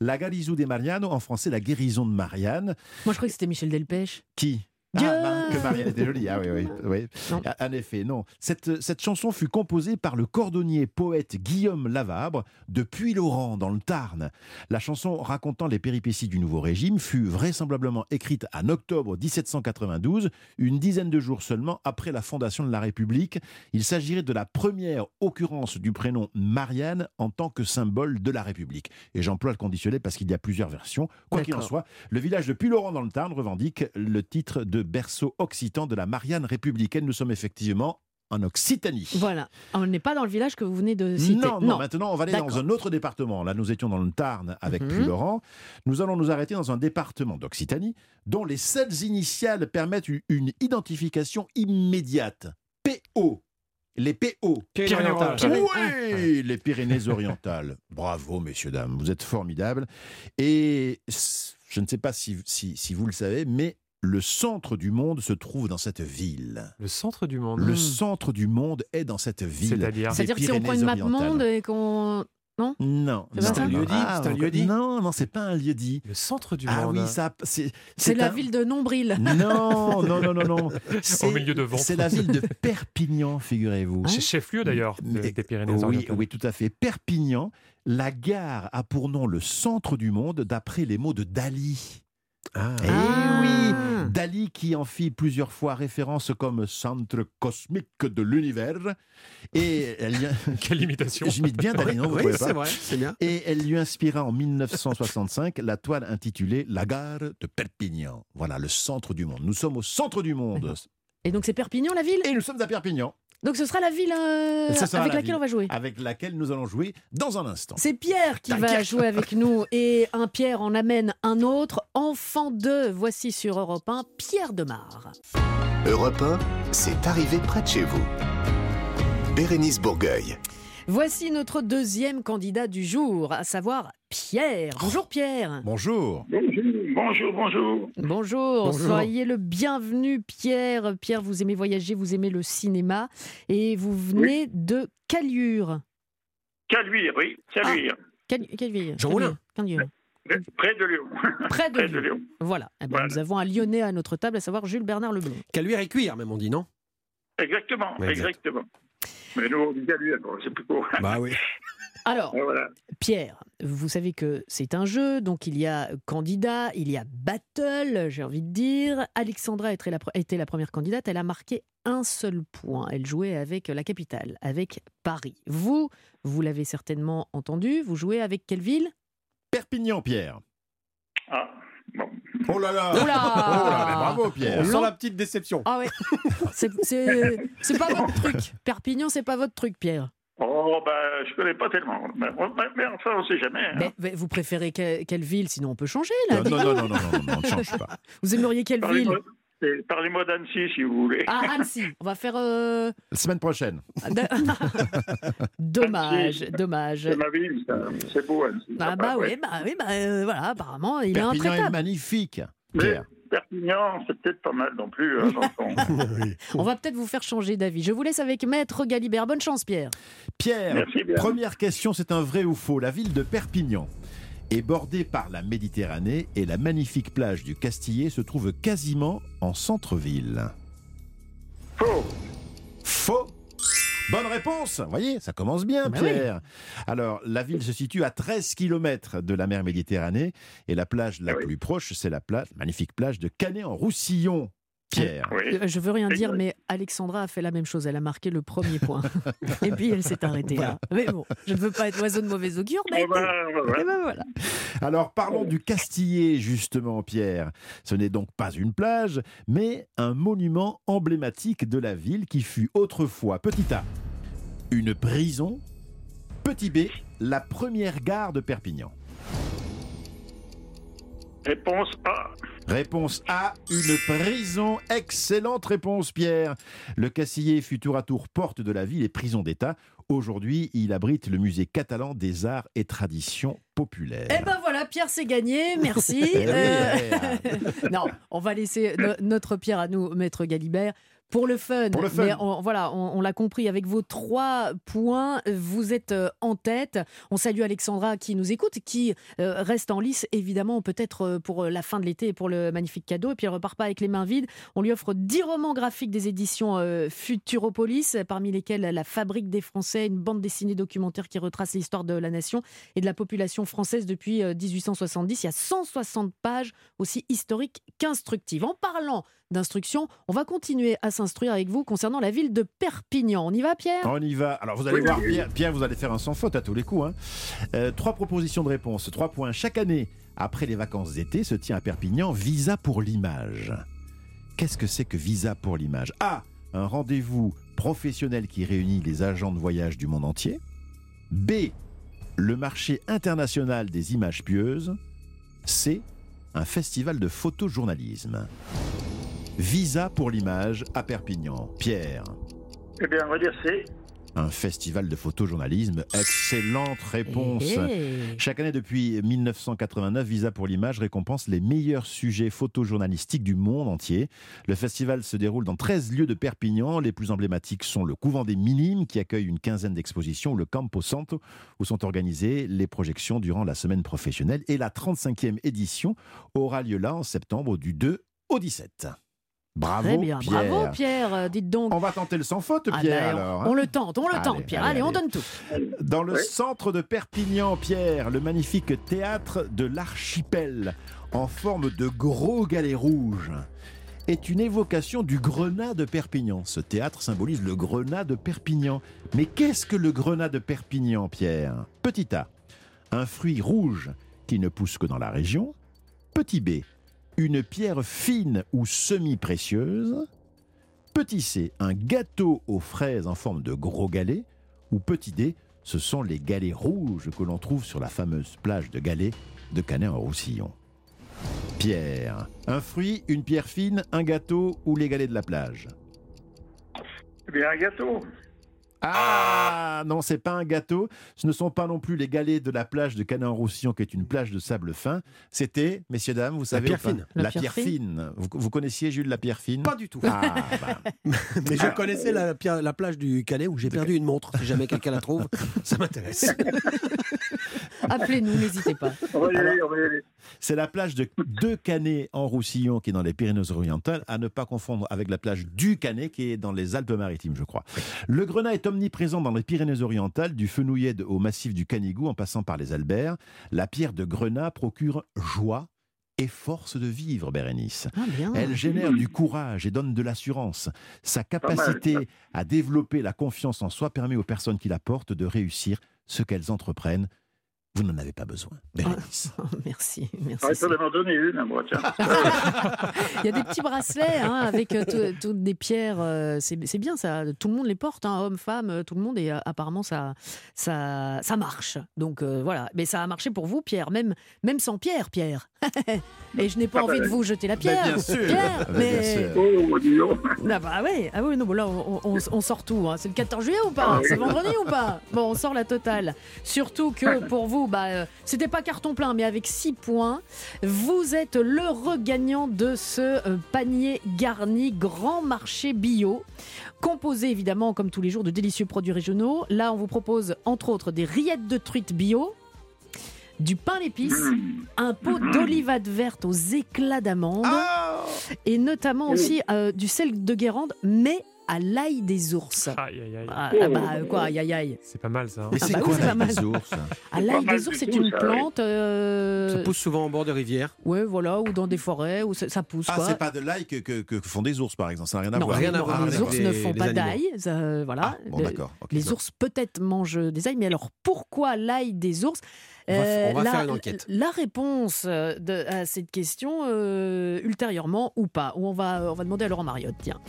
La Garisu de Mariano, en français, la guérison de Marianne. Moi, je croyais que c'était Michel Delpech. Qui? Ah, que Marianne était jolie. Ah oui, oui. oui. Ah, En effet, non. Cette, cette chanson fut composée par le cordonnier poète Guillaume Lavabre de Puy-Laurent, dans le Tarn. La chanson racontant les péripéties du nouveau régime fut vraisemblablement écrite en octobre 1792, une dizaine de jours seulement après la fondation de la République. Il s'agirait de la première occurrence du prénom Marianne en tant que symbole de la République. Et j'emploie le conditionnel parce qu'il y a plusieurs versions. Quoi qu'il en soit, le village de Puy-Laurent dans le Tarn revendique le titre de berceau occitan de la Marianne républicaine. Nous sommes effectivement en Occitanie. Voilà. On n'est pas dans le village que vous venez de citer. Non, non, maintenant on va aller dans un autre département. Là, nous étions dans le Tarn avec Mhm. Puy-Laurent. Nous allons nous arrêter dans un département d'Occitanie dont les seules initiales permettent une- identification immédiate. PO. Les PO. Pyrénées-Orientales. Oui, les Pyrénées-Orientales. Bravo, messieurs, dames. Vous êtes formidables. Et je ne sais pas si, si, si vous le savez, mais le centre du monde se trouve dans cette ville. Le centre du monde. Le centre du monde est dans cette ville. C'est-à-dire que si on prend une map monde et qu'on. Non? Non, C'est ça? Non. lieu-dit Ah, C'est un Non, non, c'est pas un lieu dit. Le centre du Ah monde. oui, ça, c'est. C'est la un- ville de Nombril. Non, non, non, non, non. C'est- milieu de ventre. C'est la ville de Perpignan, figurez-vous. C'est chef-lieu d'ailleurs de- des Oui, Pyrénées-Orientales. oui, tout à fait. Perpignan, la gare a pour nom le centre du monde d'après les mots de Dali. Ah. Eh Ah. oui, Dali qui en fit plusieurs fois référence comme centre cosmique de l'univers. Et elle lui- Quelle imitation J'imite bien Dali, non vous Oui, c'est vrai, c'est bien. Et elle lui inspira en 1965 la toile intitulée La gare de Perpignan. Voilà, le centre du monde. Nous sommes au centre du monde. Et donc c'est Perpignan la ville? Et nous sommes à Perpignan. Donc ce sera la ville euh, avec la laquelle ville on va jouer. Avec laquelle nous allons jouer dans un instant. C'est Pierre qui va jouer avec nous et un Pierre en amène un autre. Enfant 2, voici sur Europe 1, Pierre Demar. Europe 1, c'est arrivé près de chez vous. Bérénice Bourgueil. Voici notre deuxième candidat du jour, à savoir Pierre. Bonjour Pierre. Bonjour. Bonjour, bonjour. Bonjour, Bonjour. soyez le bienvenu Pierre. Pierre, vous aimez voyager, vous aimez le cinéma et vous venez de Calure. Caluire, oui, Caluire. Cal- Calure. Jean Calure, Moulin. Calure. Près de Lyon. Près de Près Lyon. de Lyon. Voilà. Eh ben, Voilà. Nous avons un Lyonnais à notre table, à savoir Jules Bernard Leblond. Caluire et cuir, même on dit, non? Exactement, exact. exactement. Mais nous, on dit Caluire, bon, c'est plus court. Bah oui. Alors, Voilà. Pierre, vous savez que c'est un jeu, donc il y a candidat, il y a battle, j'ai envie de dire. Alexandra était la, était la première candidate, elle a marqué un seul point. Elle jouait avec la capitale, avec Paris. Vous, vous l'avez certainement entendu, vous jouez avec quelle ville? Perpignan, Pierre. Ah, bon. Oh là là Oh là, mais bravo, Pierre On sent la petite déception. Ah ouais, c'est pas votre truc. Perpignan, c'est pas votre truc, Pierre. Oh, ben, je connais pas tellement. Mais, mais- mais enfin, on sait jamais. hein. Mais, mais vous préférez que- quelle ville? Sinon, on peut changer là. Non, non, non, non, non, non, non, on ne change pas. Vous aimeriez quelle ville? Parlez-moi et Parlez-moi d'Annecy, si vous voulez. Ah, Annecy. On va faire. euh, La semaine prochaine. dommage, Annecy. dommage. C'est ma ville, c'est beau, Annecy. Ah bah oui, bah oui, bah euh, voilà, apparemment, il est Perpignan est intraitable. magnifique, Mais Pierre. Perpignan, c'est peut-être pas mal non plus. hein, Jean-Paul. On va peut-être vous faire changer d'avis. Je vous laisse avec Maître Galibert. Bonne chance, Pierre. Pierre, Merci bien. première question, c'est un vrai ou faux. La ville de Perpignan est bordée par la Méditerranée et la magnifique plage du Castillet se trouve quasiment en centre-ville. Faux. Faux. Bonne réponse Vous voyez, ça commence bien, oui. Pierre. Alors, la ville se situe à 13 km de la mer Méditerranée et la plage la Ah oui. plus proche, c'est la plage, magnifique plage de Ah Canet-en-Roussillon. Pierre. Oui. Euh, Je veux rien dire, mais Alexandra a fait la même chose. Elle a marqué le premier point. Et puis elle s'est arrêtée là. Mais bon, je ne veux pas être oiseau de mauvais augure, mais. Ben voilà. Alors parlons du Castillet justement, Pierre. Ce n'est donc pas une plage, mais un monument emblématique de la ville qui fut autrefois, petit A, une prison, petit B, la première gare de Perpignan. Réponse A. Réponse A, une prison. Excellente réponse, Pierre. Le Cassillet fut tour à tour porte de la ville et prison d'État. Aujourd'hui, il abrite le musée catalan des arts et traditions populaires. Eh ben voilà, Pierre, c'est gagné. Merci. Eh Euh, non, on va laisser no- notre Pierre à nous, Maître Galibert. Pour le fun, Pour le fun. mais on, voilà, on, on l'a compris, avec vos trois points, vous êtes euh, en tête. On salue Alexandra qui nous écoute, qui euh, reste en lice, évidemment, peut-être euh, pour la fin de l'été et pour le magnifique cadeau. Et puis elle repart pas avec les mains vides. On lui offre 10 romans graphiques des éditions euh, Futuropolis, parmi lesquels La Fabrique des Français, une bande dessinée documentaire qui retrace l'histoire de la nation et de la population française depuis euh, 1870. Il y a 160 pages aussi historiques qu'instructives. En parlant d'instruction, on va continuer à s'instruire avec vous concernant la ville de Perpignan. On y va, Pierre? On y va. Alors vous allez Oui, voir, oui. Pierre, Pierre, vous allez faire un sans faute à tous les coups. hein. Euh, trois propositions de réponse, trois points. Chaque année, après les vacances d'été, se tient à Perpignan Visa pour l'image. Qu'est-ce que c'est que Visa pour l'image? A. Un rendez-vous professionnel qui réunit les agents de voyage du monde entier. B. Le marché international des images pieuses. C. Un festival de photojournalisme. Visa pour l'image à Perpignan. Pierre. Eh bien, on va dire C. Un festival de photojournalisme. Excellente réponse. Eh. Chaque année depuis 1989, Visa pour l'image récompense les meilleurs sujets photojournalistiques du monde entier. Le festival se déroule dans 13 lieux de Perpignan. Les plus emblématiques sont le couvent des Minimes qui accueille une quinzaine d'expositions, le Campo Santo où sont organisées les projections durant la semaine professionnelle et la 35e édition aura lieu là en septembre du 2 au 17. Bravo Très bien, Pierre. bravo Pierre, euh, dites donc. On va tenter le sans faute Ah Pierre ben, alors. on hein. le tente, on le tente Pierre. Allez, on donne tout. Dans le centre de Perpignan, Pierre, le magnifique théâtre de l'archipel, en forme de gros galets rouges, est une évocation du grenat de Perpignan. Ce théâtre symbolise le grenat de Perpignan. Mais qu'est-ce que le grenat de Perpignan, Pierre? Petit A, un fruit rouge qui ne pousse que dans la région. Petit B, une pierre fine ou semi-précieuse. Petit C, un gâteau aux fraises en forme de gros galets. Ou petit D, ce sont les galets rouges que l'on trouve sur la fameuse plage de galets de Canet-en-Roussillon. Pierre, un fruit, une pierre fine, un gâteau ou les galets de la plage? Eh bien, un gâteau. Ah non, c'est pas un gâteau. Ce ne sont pas non plus les galets de la plage de Canet-en-Roussillon, qui est une plage de sable fin. C'était, messieurs dames, vous savez pierre ou pas fine. La, La pierre, pierre fine. fine. Vous, vous connaissiez Jules la pierre fine? Pas du tout. Ah, bah. Mais je connaissais la, pierre- la plage du Calais où j'ai perdu une montre. Si jamais quelqu'un la trouve, ça m'intéresse. Appelez-nous, n'hésitez pas. On va y aller, on va y aller. C'est la plage de De Canet en Roussillon qui est dans les Pyrénées-Orientales, à ne pas confondre avec la plage du Canet qui est dans les Alpes-Maritimes, je crois. Le grenat est omniprésent dans les Pyrénées-Orientales, du Fenouillet au massif du Canigou en passant par les Alberts. La pierre de grenat procure joie et force de vivre, Bérénice. Ah. Elle génère du courage et donne de l'assurance. Sa capacité à développer la confiance en soi permet aux personnes qui la portent de réussir ce qu'elles entreprennent. Vous n'en avez pas besoin, Bérénice. Merci, merci. Ah, il peut m'en donner une, à moi, tiens. Il y a des petits bracelets hein, avec euh, tout- toutes des pierres. euh, c'est bien ça. Tout le monde les porte, hein, hommes, femmes, euh, tout le monde. Et euh, apparemment, ça, ça, ça marche. Donc euh, voilà. Mais ça a marché pour vous, Pierre. Même, même sans Pierre, Pierre. Et je n'ai pas Ah bah, envie de vous jeter la pierre. bien sûr. Pierre, Ah bah, bien mais. sûr. Oh. Ah bah ouais, ah oui, non, bon, là on, on- on sort tout. hein. C'est le 14 juillet ou pas? Ah oui. C'est vendredi ou pas? Bon, on sort la totale. Surtout que pour vous, bah, euh, c'était pas carton plein, mais avec 6 points, vous êtes l'heureux gagnant de ce euh, panier garni Grand Marché Bio. Composé évidemment, comme tous les jours, de délicieux produits régionaux. Là, on vous propose entre autres des rillettes de truite bio. Du pain d'épices, un pot d'olivade verte aux éclats d'amande et notamment aussi euh, du sel de Guérande, mais à l'ail des ours. Aïe, aïe, aïe. Ah, ah bah euh, quoi, aïe aïe aïe. C'est pas mal ça. hein. Mais c'est Ah bah quoi, l'ail pas mal. des ours? À l'ail des ours, c'est une plante. euh, Ça pousse souvent en bord de rivière. Ouais, voilà, ou dans des forêts, où ça, pousse. Ah, c'est pas de l'ail que, que- que font des ours, par exemple. Ça n'a rien à Non, voir. rien à Ah, voir. Les ours ne font pas d'ail. ça, voilà. Ah, bon, d'accord. Les ça- ours peut-être mangent des ails, mais alors pourquoi l'ail des ours? On va, Euh, on va la, faire une enquête. La réponse euh, de, à cette question euh, ultérieurement ou pas. On va, on va demander à Laurent Mariotte. Tiens.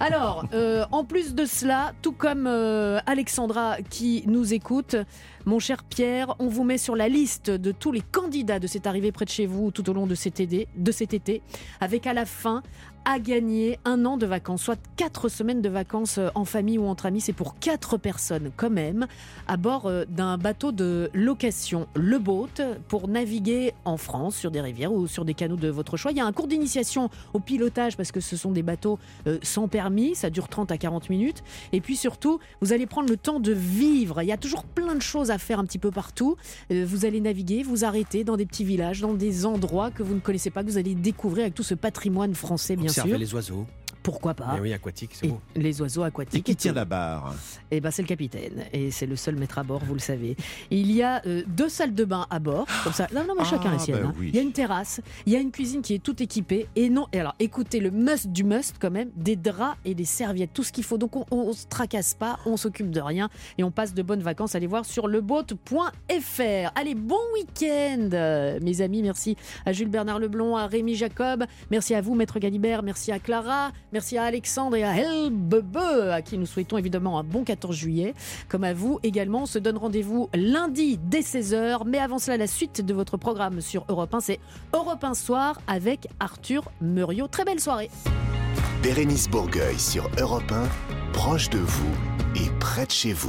Alors, en plus de cela, tout comme Alexandra qui nous écoute, mon cher Pierre, on vous met sur la liste de tous les candidats de cette arrivée près de chez vous tout au long de cet, été, de cet été, avec à la fin à gagner un an de vacances, soit quatre semaines de vacances euh, en famille ou entre amis. C'est pour quatre personnes quand même, à bord euh, d'un bateau de location, le boat, pour naviguer en France sur des rivières ou sur des canaux de votre choix. Il y a un cours d'initiation au pilotage parce que ce sont des bateaux euh, sans permis, ça dure 30 à 40 minutes. Et puis surtout, vous allez prendre le temps de vivre. Il y a toujours plein de choses à faire un petit peu partout. Vous allez naviguer, vous arrêter dans des petits villages, dans des endroits que vous ne connaissez pas, que vous allez découvrir avec tout ce patrimoine français, bien Observer sûr. les oiseaux. Pourquoi pas oui, aquatique, c'est Et beau. Les oiseaux Et aquatiques. qui tire la barre? Eh ben, c'est le capitaine. Et c'est le seul maître à bord, vous le savez. Il y a euh, deux salles de bain à bord. Comme ça. Non, non, mais chacun Ah, la sienne. bah hein. oui. Il y a une terrasse. Il y a une cuisine qui est toute équipée. Et non, et alors, écoutez, le must du must, quand même, des draps et des serviettes. Tout ce qu'il faut. Donc, on, on, se tracasse pas, on s'occupe de rien. Et on passe de bonnes vacances. Allez voir sur leboat.fr. Allez, bon week-end, euh, mes amis. Merci à Jules Bernard Leblond, à Rémi Jacob. Merci à vous, Maître Galibert. Merci à Clara. Merci à Alexandre et à Helbebe, à qui nous souhaitons évidemment un bon 14 juillet. Comme à vous également, on se donne rendez-vous lundi dès 16h. Mais avant cela, la suite de votre programme sur Europe 1, c'est Europe 1 Soir avec Arthur Muriot. Très belle soirée. Bérénice Bourgueil sur Europe 1, proche de vous et près de chez vous.